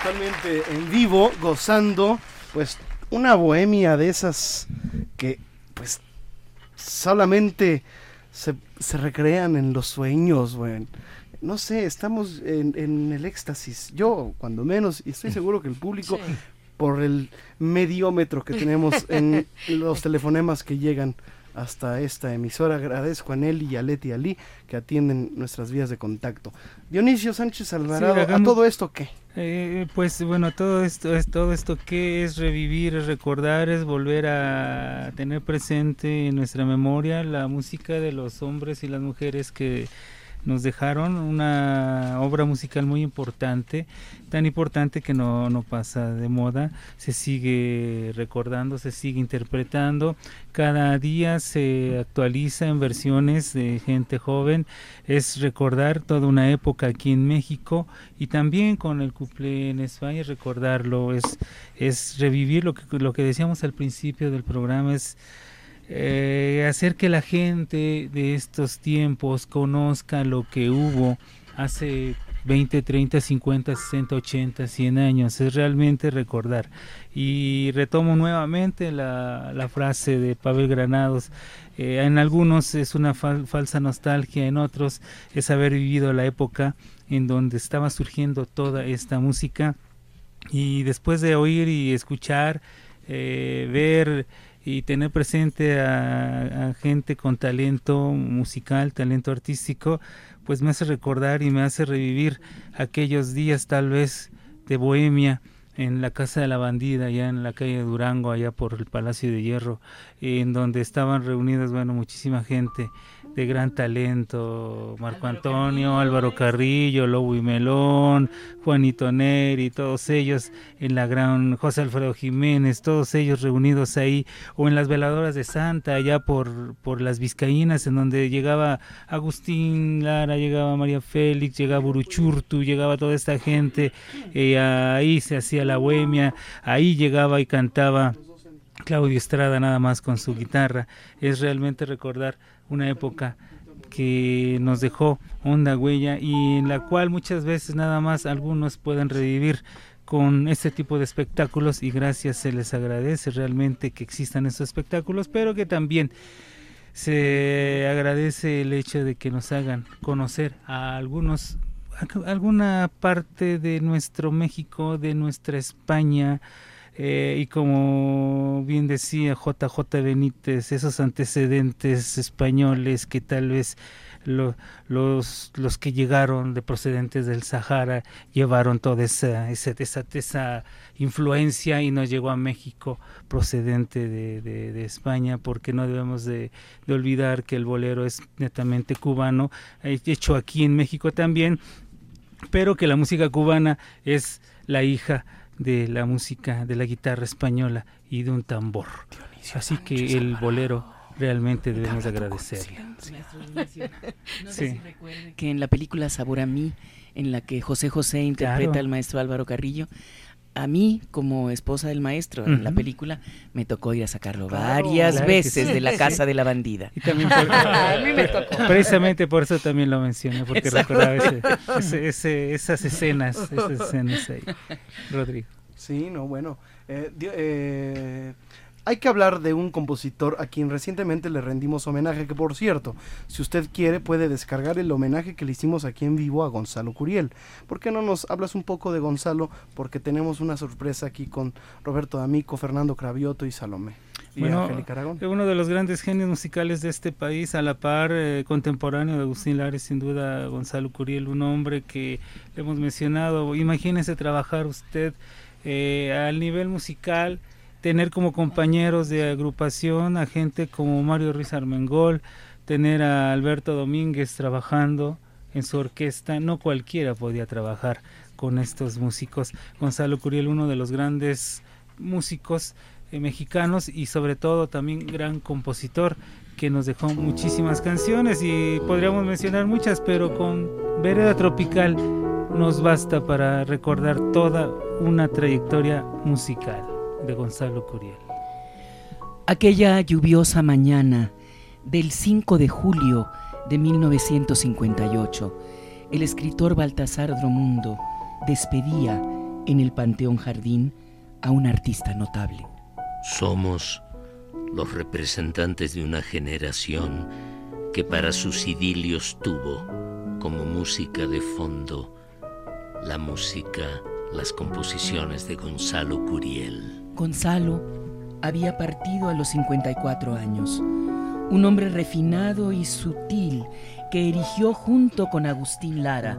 Totalmente en vivo, gozando, pues una bohemia de esas que pues solamente se, se recrean en los sueños, güey. No sé, estamos en, en el éxtasis. Yo, cuando menos, y estoy seguro que el público, por el mediómetro que tenemos en los telefonemas que llegan hasta esta emisora. Agradezco a Nelly y a Leti Ali que atienden nuestras vías de contacto. Dionisio Sánchez Alvarado, Sí, ¿a todo esto qué? Eh, pues bueno, todo esto es todo esto que es revivir, es recordar, es volver a tener presente en nuestra memoria la música de los hombres y las mujeres que nos dejaron una obra musical muy importante, tan importante que no, no pasa de moda, se sigue recordando, se sigue interpretando, cada día se actualiza en versiones de gente joven, es recordar toda una época aquí en México y también con el cumple en España, recordarlo, es, es revivir lo que, lo que decíamos al principio del programa, es eh, hacer que la gente de estos tiempos conozca lo que hubo hace 20, 30, 50, 60, 80, 100 años, es realmente recordar. Y retomo nuevamente la, frase de Pavel Granados, eh, en algunos es una falsa nostalgia, en otros es haber vivido la época en donde estaba surgiendo toda esta música y después de oír y escuchar, eh, ver y tener presente a, gente con talento musical, talento artístico, pues me hace recordar y me hace revivir aquellos días tal vez de bohemia en la casa de la bandida, allá en la calle de Durango, allá por el Palacio de Hierro, en donde estaban reunidas, bueno, muchísima gente de gran talento, Marco Antonio, Álvaro Carrillo, Lobo y Melón, Juanito Neri, todos ellos en la gran José Alfredo Jiménez, todos ellos reunidos ahí, o en las veladoras de Santa, allá por, por las Vizcaínas, en donde llegaba Agustín Lara, llegaba María Félix, llegaba Uruchurtu, llegaba toda esta gente, y ahí se hacía la bohemia, ahí llegaba y cantaba Claudio Estrada nada más con su guitarra, es realmente recordar una época que nos dejó honda huella y en la cual muchas veces nada más algunos pueden revivir con este tipo de espectáculos y gracias se les agradece realmente que existan estos espectáculos, pero que también se agradece el hecho de que nos hagan conocer a algunos alguna parte de nuestro México, de nuestra España, eh, y como bien decía JJ Benítez, esos antecedentes españoles que tal vez los, los que llegaron de procedentes del Sahara llevaron toda esa, esa, esa, influencia y nos llegó a México procedente de, de, España, porque no debemos de, de olvidar que el bolero es netamente cubano, hecho aquí en México también, pero que la música cubana es la hija de la música de la guitarra española y de un tambor. Así que el bolero realmente debemos agradecer. que en la película Sabor a mí, en la que José José interpreta al maestro Álvaro Carrillo, a mí, como esposa del maestro en la película, me tocó ir a sacarlo varias veces de la casa de la bandida. Y también Precisamente por eso también lo mencioné, porque recordaba ese, esas escenas, esas escenas ahí. Rodrigo. Sí, no, bueno. Eh, eh, hay que hablar de un compositor a quien recientemente le rendimos homenaje, que por cierto, si usted quiere puede descargar el homenaje que le hicimos aquí en vivo a Gonzalo Curiel. ¿Por qué no nos hablas un poco de Gonzalo? Porque tenemos una sorpresa aquí con Roberto D'Amico, Fernando Cravioto y Salomé. bueno, uno de los grandes genios musicales de este país, a la par eh, contemporáneo de Agustín Lares, sin duda Gonzalo Curiel, un hombre que hemos mencionado. Imagínese trabajar usted eh, al nivel musical tener como compañeros de agrupación a gente como Mario Ruiz Armengol, tener a Alberto Domínguez trabajando en su orquesta, no cualquiera podía trabajar con estos músicos. Gonzalo Curiel, uno de los grandes músicos eh, mexicanos y sobre todo también gran compositor que nos dejó muchísimas canciones y podríamos mencionar muchas, pero con Vereda Tropical nos basta para recordar toda una trayectoria musical de Gonzalo Curiel. Aquella lluviosa mañana del 5 de julio de 1958, el escritor Baltasar Dromundo despedía en el Panteón Jardín a un artista notable. Somos los representantes de una generación que para sus idilios tuvo como música de fondo la música, las composiciones de Gonzalo Curiel. Gonzalo había partido a los 54 años, un hombre refinado y sutil que erigió junto con Agustín Lara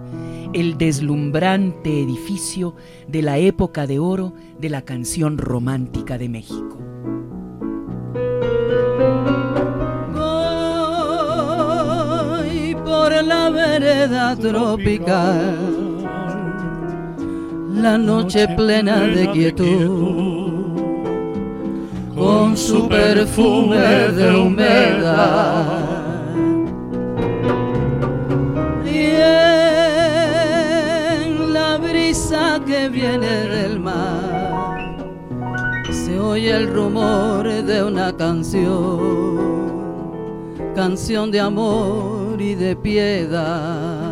el deslumbrante edificio de la época de oro de la canción romántica de México. Voy por la vereda tropical, la noche plena de quietud, con su perfume de humedad. Y en la brisa que viene del mar, se oye el rumor de una canción, canción de amor y de piedad.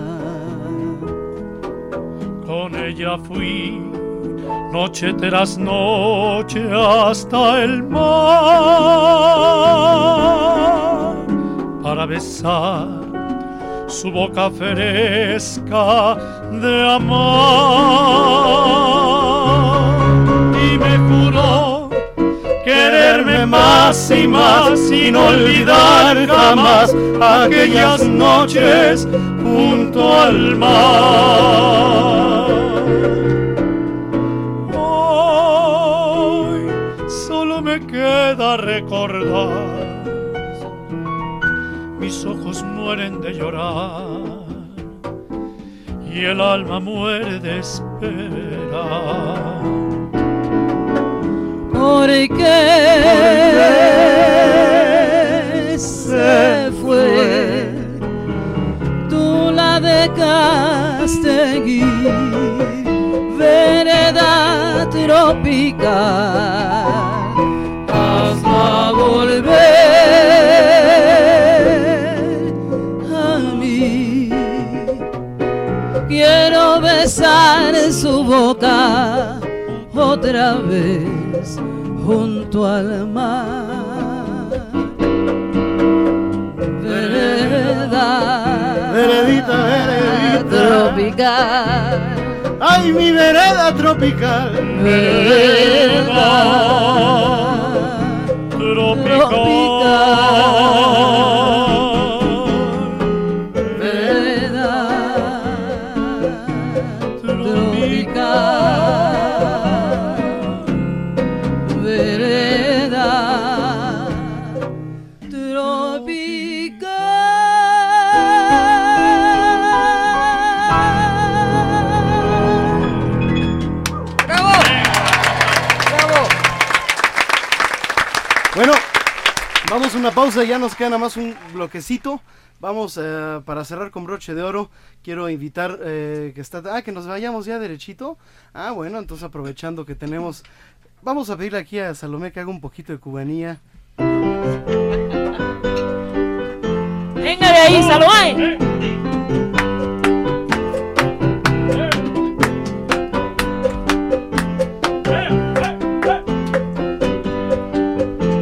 Con ella fui noche tras noche hasta el mar para besar su boca fresca de amor y me juró quererme más y más sin olvidar jamás aquellas noches junto al mar. Queda recordar, mis ojos mueren de llorar y el alma muere de esperar. Porque se fue, tú la dejaste ir, vereda tropical, volver a mí. Quiero besar su boca otra vez junto al mar. Vereda, Veredita, veredita. tropical. Ay, mi vereda tropical. Vereda Vereda una pausa, ya nos queda nada más un bloquecito. Vamos eh, para cerrar con broche de oro. Quiero invitar eh, que está, ah, que nos vayamos ya derechito. Ah, bueno, entonces aprovechando que tenemos, vamos a pedirle aquí a Salomé que haga un poquito de cubanía. Venga de ahí, Salomé.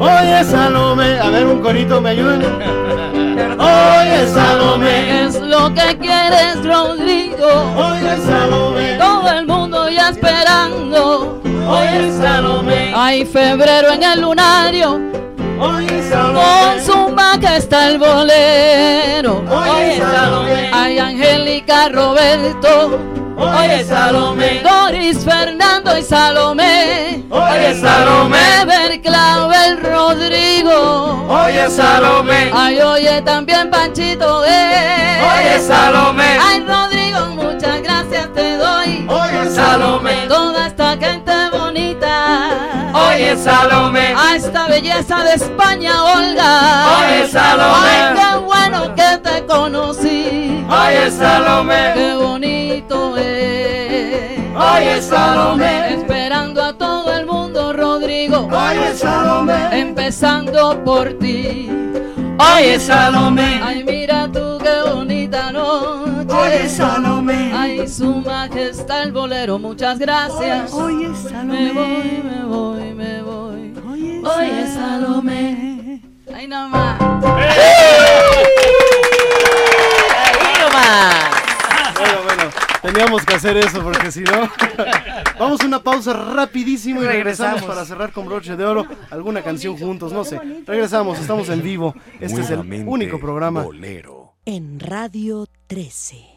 Oye Salomé, a ver un corito, ¿me ayudan? Oye Salomé, Es lo que quieres, Rodrigo. Oye Salomé, Todo el mundo ya esperando. Oye Salomé, Hay febrero en el lunario. Oye Con su majestad el bolero. Oye, Salomé. Hay Angélica Roberto. Oye, Salomé. Doris Fernando y Salomé. Oye, Salomé. Ever Clavel Rodrigo. Oye, Salomé. Ay, oye también Panchito eh. Oye, Salomé. Ay, Rodrigo, muchas gracias te doy. Oye, Salomé. Toda esta gente bonita. Oye, Salomé. A esta belleza de España, Olga. Oye, Salomé. Ay, qué bueno que te conocí. Oye, Salomé. Qué bonito es. Oye, Salomé. Esperando a todo el mundo, Rodrigo. Oye, Salomé. Empezando por ti. Oye, Salomé. Ay, mira tú qué bonita noche. Oye, Salomé. Ay, su majestad el bolero, muchas gracias. Oye, Salomé. Me voy, me voy, me voy. Oye, Salomé. Ay, nada más. Bueno, bueno, teníamos que hacer eso porque si no... Vamos a una pausa rapidísimo y regresamos, Regresamos. para cerrar con broche de oro. Alguna canción juntos, no sé. Regresamos, estamos en vivo. Este es el único programa. Bolero. En Radio 13.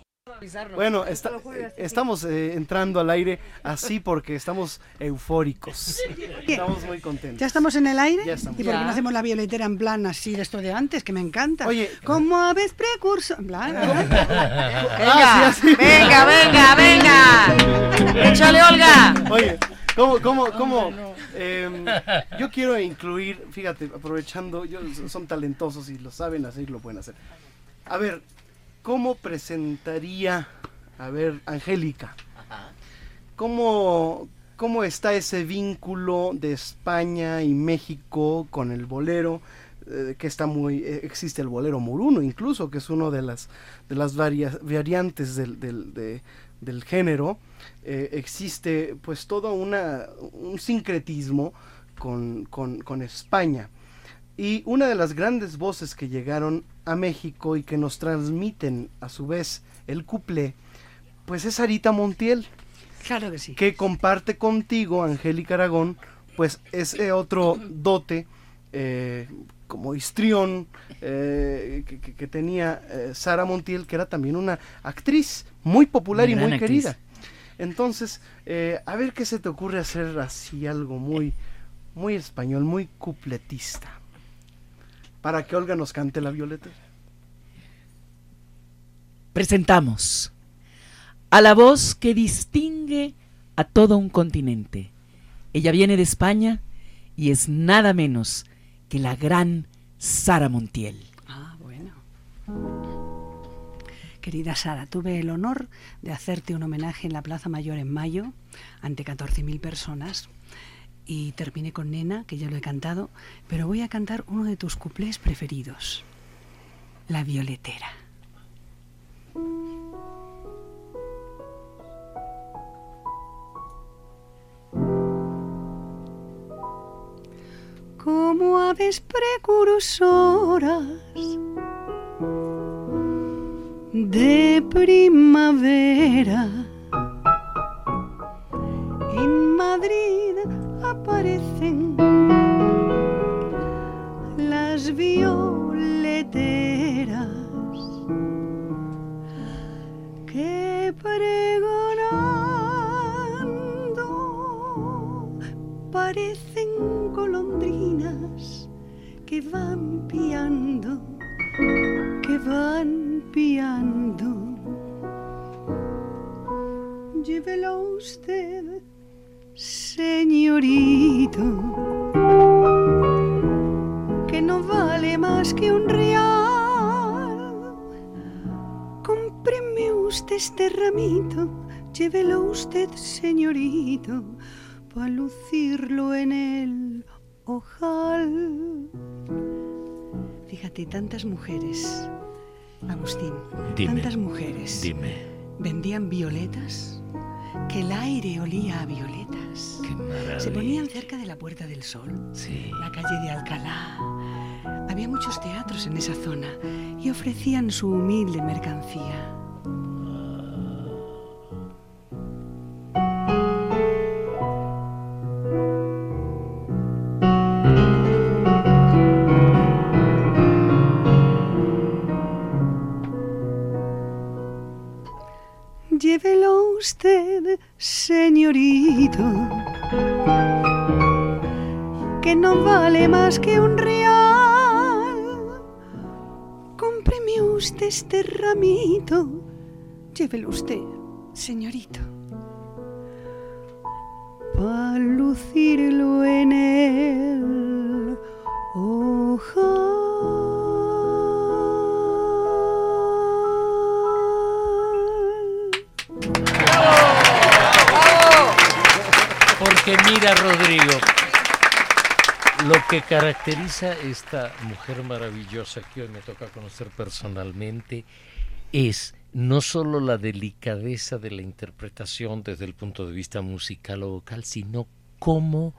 Bueno, está- eh, estamos eh, entrando al aire así porque estamos eufóricos. Estamos muy contentos. ¿Ya estamos en el aire? Ya estamos. ¿Y por qué no hacemos la violetera en plan así de esto de antes, que me encanta? Oye. como aves precursor. En plan, Ah, sí, así. venga, venga, venga. Échale, Olga. Oye, ¿cómo, cómo, cómo? Em, yo quiero incluir, fíjate, aprovechando, yo, son talentosos y lo saben hacer y lo pueden hacer. A ver, ¿cómo presentaría, a ver, Angélica? ¿Cómo, ¿Cómo está ese vínculo de España y México con el bolero? eh, que está muy eh, existe el bolero moruno incluso que es uno de las de las varia- variantes del, del, de- del género eh, existe pues todo una, un sincretismo con, con, con España y una de las grandes voces que llegaron a México y que nos transmiten a su vez el cuplé pues es Arita Montiel Claro que sí. que comparte contigo, Angélica Aragón, pues ese otro dote eh, como histrión eh, que, tenía eh, Sara Montiel, que era también una actriz muy popular Una y muy actriz. querida. Entonces, eh, a ver qué se te ocurre hacer así algo muy, muy español, muy cupletista. Para que Olga nos cante la violeta. Presentamos a la voz que distingue a todo un continente. Ella viene de España y es nada menos que la gran Sara Montiel. Ah, bueno. Querida Sara, tuve el honor de hacerte un homenaje en la Plaza Mayor en mayo ante 14.000 personas y terminé con Nena, que ya lo he cantado, pero voy a cantar uno de tus cuplés preferidos, La Violetera. Como aves precursoras de primavera. En Madrid aparecen las violeteras que pregonando parecen golondrinas que van piando, que van piando. Llévelo usted, señorito, que no vale más que un real. Cómpreme usted este ramito, llévelo usted, señorito, para lucirlo en el ojal. Fíjate, tantas mujeres, Agustín, Dime. tantas mujeres Dime. vendían violetas, que el aire olía a violetas. maravilla. Se ponían cerca de la Puerta del Sol, la calle de Alcalá. Había muchos teatros en esa zona y ofrecían su humilde mercancía. Llévelo usted, señorito, que no vale más que un real. Cómpreme usted este ramito, llévelo usted, señorito, para lucirlo en el Porque mira, Rodrigo, lo que caracteriza a esta mujer maravillosa que hoy me toca conocer personalmente es no solo la delicadeza de la interpretación desde el punto de vista musical o vocal, sino cómo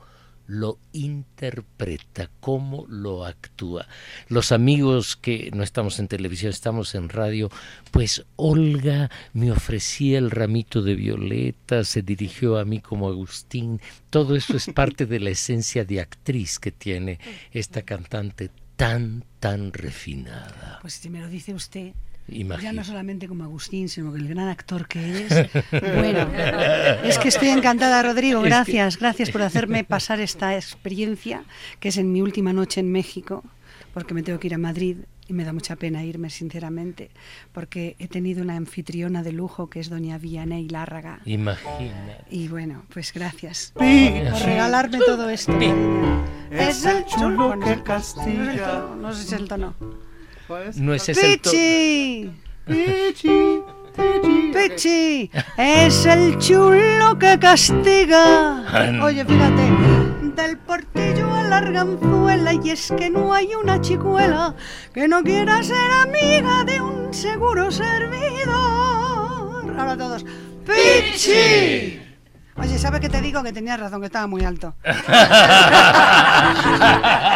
lo interpreta, cómo lo actúa. Los amigos que no estamos en televisión, estamos en radio, pues Olga me ofrecía el ramito de violeta, se dirigió a mí como Agustín. Todo eso es parte de la esencia de actriz que tiene esta cantante tan, tan refinada. Pues si me lo dice usted, Ya no solamente como Agustín, sino que el gran actor que eres. Bueno, es que estoy encantada, Rodrigo. Es que- Gracias, gracias por hacerme pasar esta experiencia, que es en mi última noche en México, porque me tengo que ir a Madrid y me da mucha pena irme, sinceramente, porque he tenido una anfitriona de lujo que es doña Vianey Lárraga. Imagina. Y bueno, pues gracias por regalarme todo esto. Es el chulo bueno, que no sé el castiga. tono, No sé si es el tono. No es ese el to- Pichi. Pichi. Es el chulo que castiga. Oye, fíjate. Del portillo a la arganzuela y es que no hay una chicuela que no quiera ser amiga de un seguro servidor. Ahora todos. Pichi. Oye, ¿sabes qué te digo? Que tenías razón, que estaba muy alto.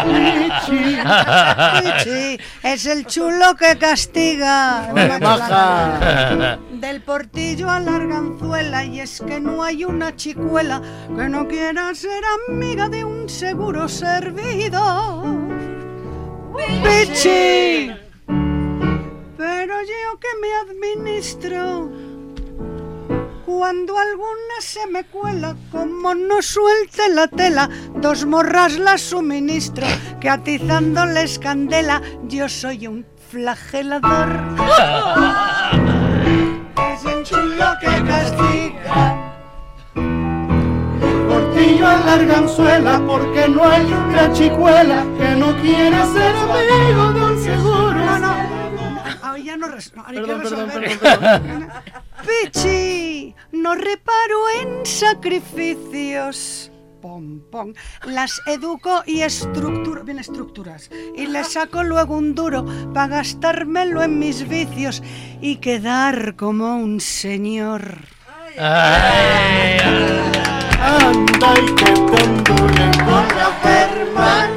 Pichi, Pichi, es el chulo que castiga. Maja. Del portillo a la arganzuela y es que no hay una chicuela que no quiera ser amiga de un seguro servidor. Pichi. Pero yo que me administro cuando alguna se me cuela, como no suelte la tela, dos morras la suministro, que atizándoles candela, yo soy un flagelador. es el chulo que castiga. Portillo a la arganzuela porque no hay una chicuela que no quiera ser amigo de un seguro. No, no. Ya no, res- no, ahora hay que Perdón, perdón, resolver. perdón, Pichi, no reparo en sacrificios. Pom, pom. Las educo y estructuro, bien estructuras. Y le saco luego un duro para gastármelo en mis vicios y quedar como un señor. Anda y que te enduren con la permanente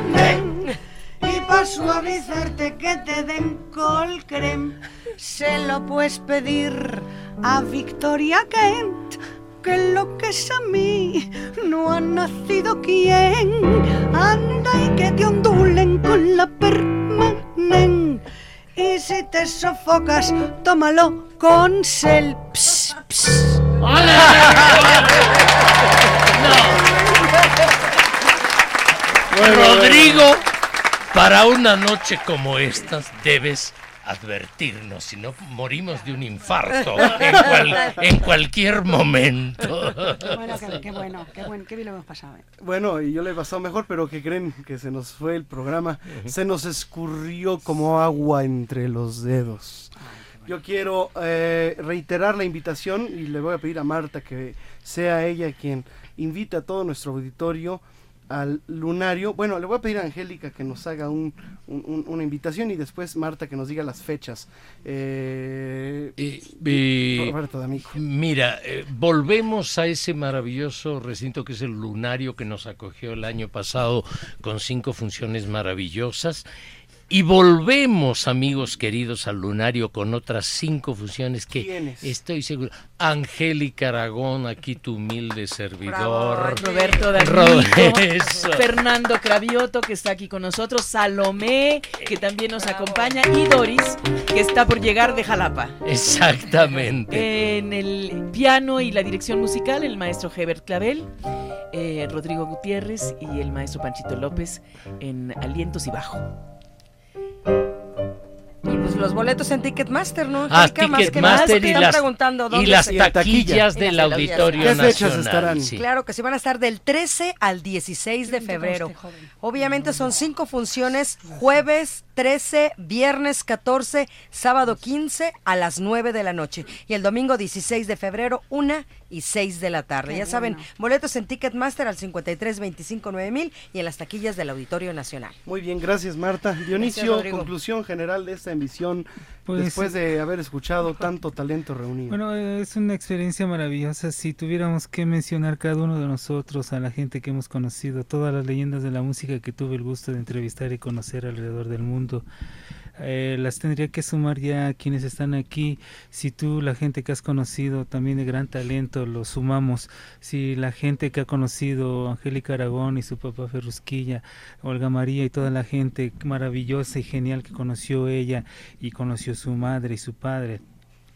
para suavizarte que te den colcrem se lo puedes pedir a Victoria Kent que lo que es a mí no ha nacido quien. Anda y que te ondulen con la permanente y si te sofocas tómalo con sel. Ps, ps. Rodrigo, para una noche como estas debes advertirnos, si no morimos de un infarto en, cual- en cualquier momento. Bueno, qué, qué bueno, qué bueno, qué bien lo hemos pasado. ¿eh? Bueno, y yo le he pasado mejor, pero que creen que se nos fue el programa, se nos escurrió como agua entre los dedos. Yo quiero eh, reiterar la invitación y le voy a pedir a Marta que sea ella quien invite a todo nuestro auditorio al lunario. Bueno, le voy a pedir a Angélica que nos haga un- un- un- una invitación y después Marta que nos diga las fechas. Eh, Eh, Roberto D'Amico. Mira, eh, volvemos a ese maravilloso recinto que es el Lunario que nos acogió el año pasado con cinco funciones maravillosas. Y volvemos, amigos queridos, al Lunario con otras cinco funciones que ¿Quiénes? estoy seguro. Angélica Aragón, aquí tu humilde servidor. Roberto Ro- D'Amico. Fernando Cravioto, que está aquí con nosotros, Salomé, que también nos acompaña, y Doris, que está por llegar de Jalapa. Exactamente. En el piano y la dirección musical, el maestro Hebert Clavel, eh, Rodrigo Gutiérrez y el maestro Panchito López en alientos y bajo. Y pues los boletos en Ticketmaster, ¿no? Ah, Angélica? Más que Ticketmaster nada, y las- preguntando y las se- taquillas Y del Auditorio ¿Qué fechas Nacional. estarán? sí. Claro que sí, van a estar del 13 al 16 de febrero. Obviamente son cinco funciones, jueves 13, viernes 14, sábado 15 a las 9 de la noche. Y el domingo 16 de febrero, 1 y 6 de la tarde. Qué ya saben, bueno. boletos en Ticketmaster al 53 25 9000 y en las taquillas del Auditorio Nacional. Muy bien, gracias Marta. Dionisio, Rodrigo. conclusión general de esta emisión Pues, después de haber escuchado tanto talento reunido. Bueno, eh, es una experiencia maravillosa. Si tuviéramos que mencionar cada uno de nosotros, a la gente que hemos conocido, todas las leyendas de la música que tuve el gusto de entrevistar y conocer alrededor del mundo, eh, las tendría que sumar ya quienes están aquí. Si tú, la gente que has conocido también de gran talento, lo sumamos. Si la gente que ha conocido, Angélica Aragón y su papá Ferrusquilla, Olga María y toda la gente maravillosa y genial que conoció ella y conoció su madre y su padre.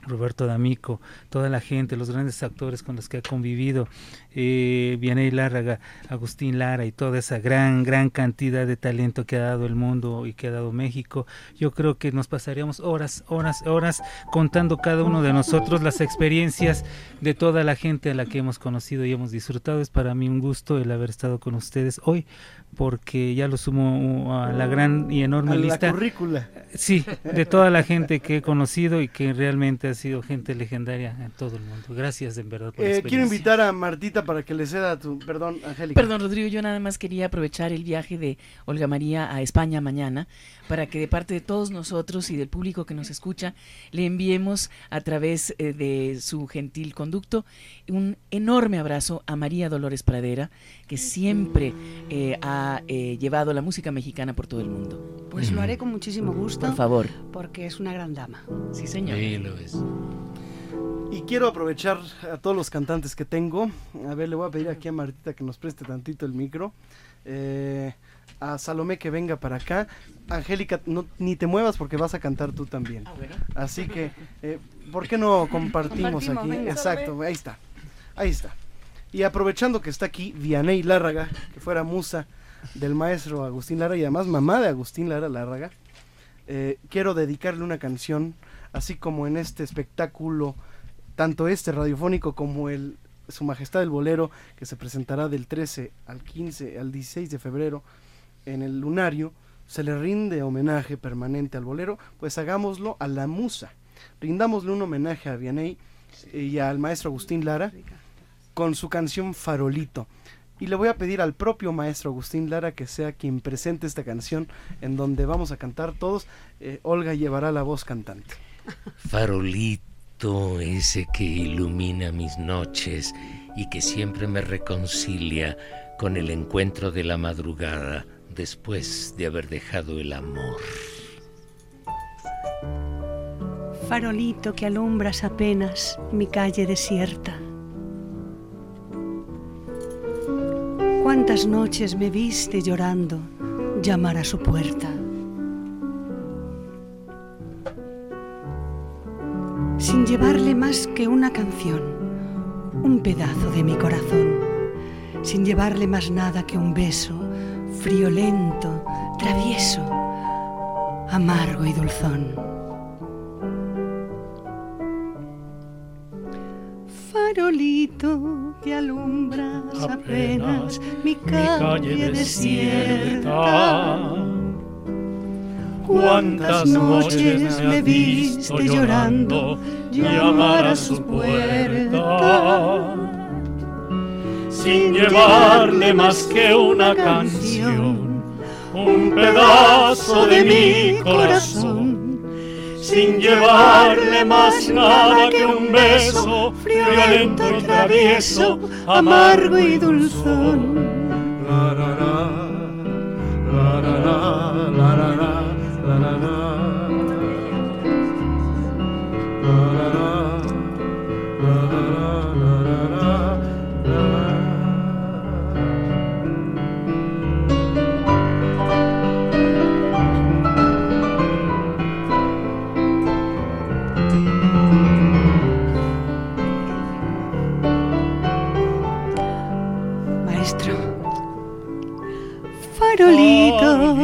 Roberto D'Amico, toda la gente, los grandes actores con los que ha convivido, eh, Vianey Lárraga, Agustín Lara y toda esa gran, gran cantidad de talento que ha dado el mundo y que ha dado México. Yo creo que nos pasaríamos horas, horas, horas contando cada uno de nosotros las experiencias de toda la gente a la que hemos conocido y hemos disfrutado. Es para mí un gusto el haber estado con ustedes hoy, porque ya lo sumo a la gran y enorme A la lista. currícula. Sí, de toda la gente que he conocido y que realmente ha sido gente legendaria en todo el mundo. Gracias en verdad por la Eh, quiero experiencia. invitar a Martita para que le ceda tu... Perdón, Angélica. Perdón, Rodrigo, yo nada más quería aprovechar el viaje de Olga María a España mañana para que de parte de todos nosotros y del público que nos escucha le enviemos a través eh, de su gentil conducto un enorme abrazo a María Dolores Pradera, que siempre eh, ha eh, llevado la música mexicana por todo el mundo. Pues lo haré con muchísimo gusto. Por favor. Porque es una gran dama. Sí, señor. Sí, lo es. Y quiero aprovechar a todos los cantantes que tengo. A ver, le voy a pedir aquí a Martita que nos preste tantito el micro. Eh, a Salomé que venga para acá. Angélica, no, ni te muevas porque vas a cantar tú también. Así que, eh, ¿por qué no compartimos, Compartimos, aquí? venga. Exacto, ahí está. Ahí está. Y aprovechando que está aquí Vianey Lárraga, que fuera musa del maestro Agustín Lara y además mamá de Agustín Lara Lárraga, eh, quiero dedicarle una canción, así como en este espectáculo, tanto este radiofónico como el Su Majestad el Bolero, que se presentará del 13 al 15 al 16 de febrero en el Lunario, se le rinde homenaje permanente al bolero, pues hagámoslo a la musa. Rindámosle un homenaje a Vianney y al maestro Agustín Lara con su canción Farolito. Y le voy a pedir al propio maestro Agustín Lara que sea quien presente esta canción en donde vamos a cantar todos. Eh, Olga llevará la voz cantante. Farolito ese que ilumina mis noches y que siempre me reconcilia con el encuentro de la madrugada después de haber dejado el amor. Farolito que alumbras apenas mi calle desierta. Cuántas noches me viste llorando llamar a su puerta. Sin llevarle más que una canción, un pedazo de mi corazón. Sin llevarle más nada que un beso, friolento, travieso, amargo y dulzón. Farolito que alumbras apenas mi calle desierta. Cuántas noches me viste llorando llamar a su puerta. Sin llevarle más que una canción, un pedazo de mi corazón, sin llevarle más nada que un beso, violento y travieso, amargo y dulzón.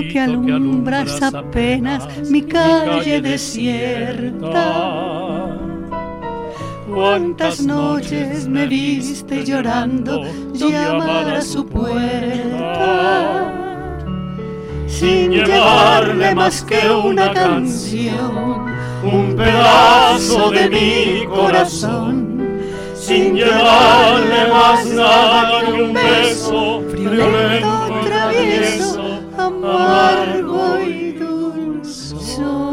Que alumbras apenas mi calle desierta. Cuántas noches me viste llorando llamar a su puerta. Sin llevarle más que una canción, un pedazo de mi corazón, sin llevarle más nada que un beso, violento y travieso, amargo y dulzón.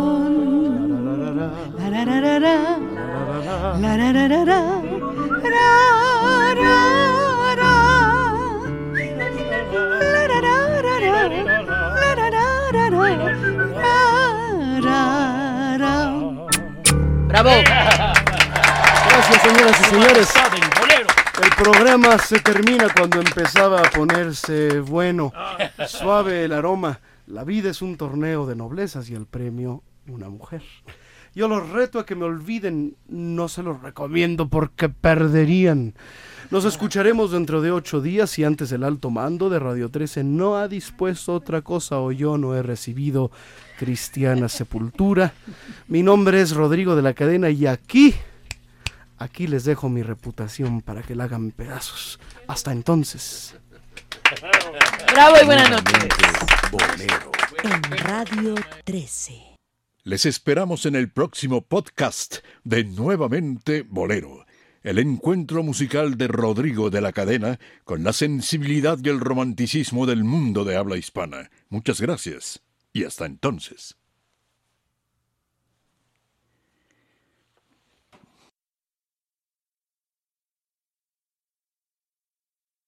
Bravo. Gracias, señoras y señores. Programa se termina cuando empezaba a ponerse bueno, suave el aroma. La vida es un torneo de noblezas y el premio una mujer. Yo los reto a que me olviden, no se los recomiendo porque perderían. Nos escucharemos dentro de ocho días y antes el alto mando de Radio 13 no ha dispuesto otra cosa o yo no he recibido cristiana sepultura. Mi nombre es Rodrigo de la Cadena y aquí, aquí les dejo mi reputación para que la hagan pedazos. Hasta entonces. Bravo y buenas noches. En Radio 13. Les esperamos en el próximo podcast de Nuevamente Bolero, el encuentro musical de Rodrigo de la Cadena con la sensibilidad y el romanticismo del mundo de habla hispana. Muchas gracias y hasta entonces.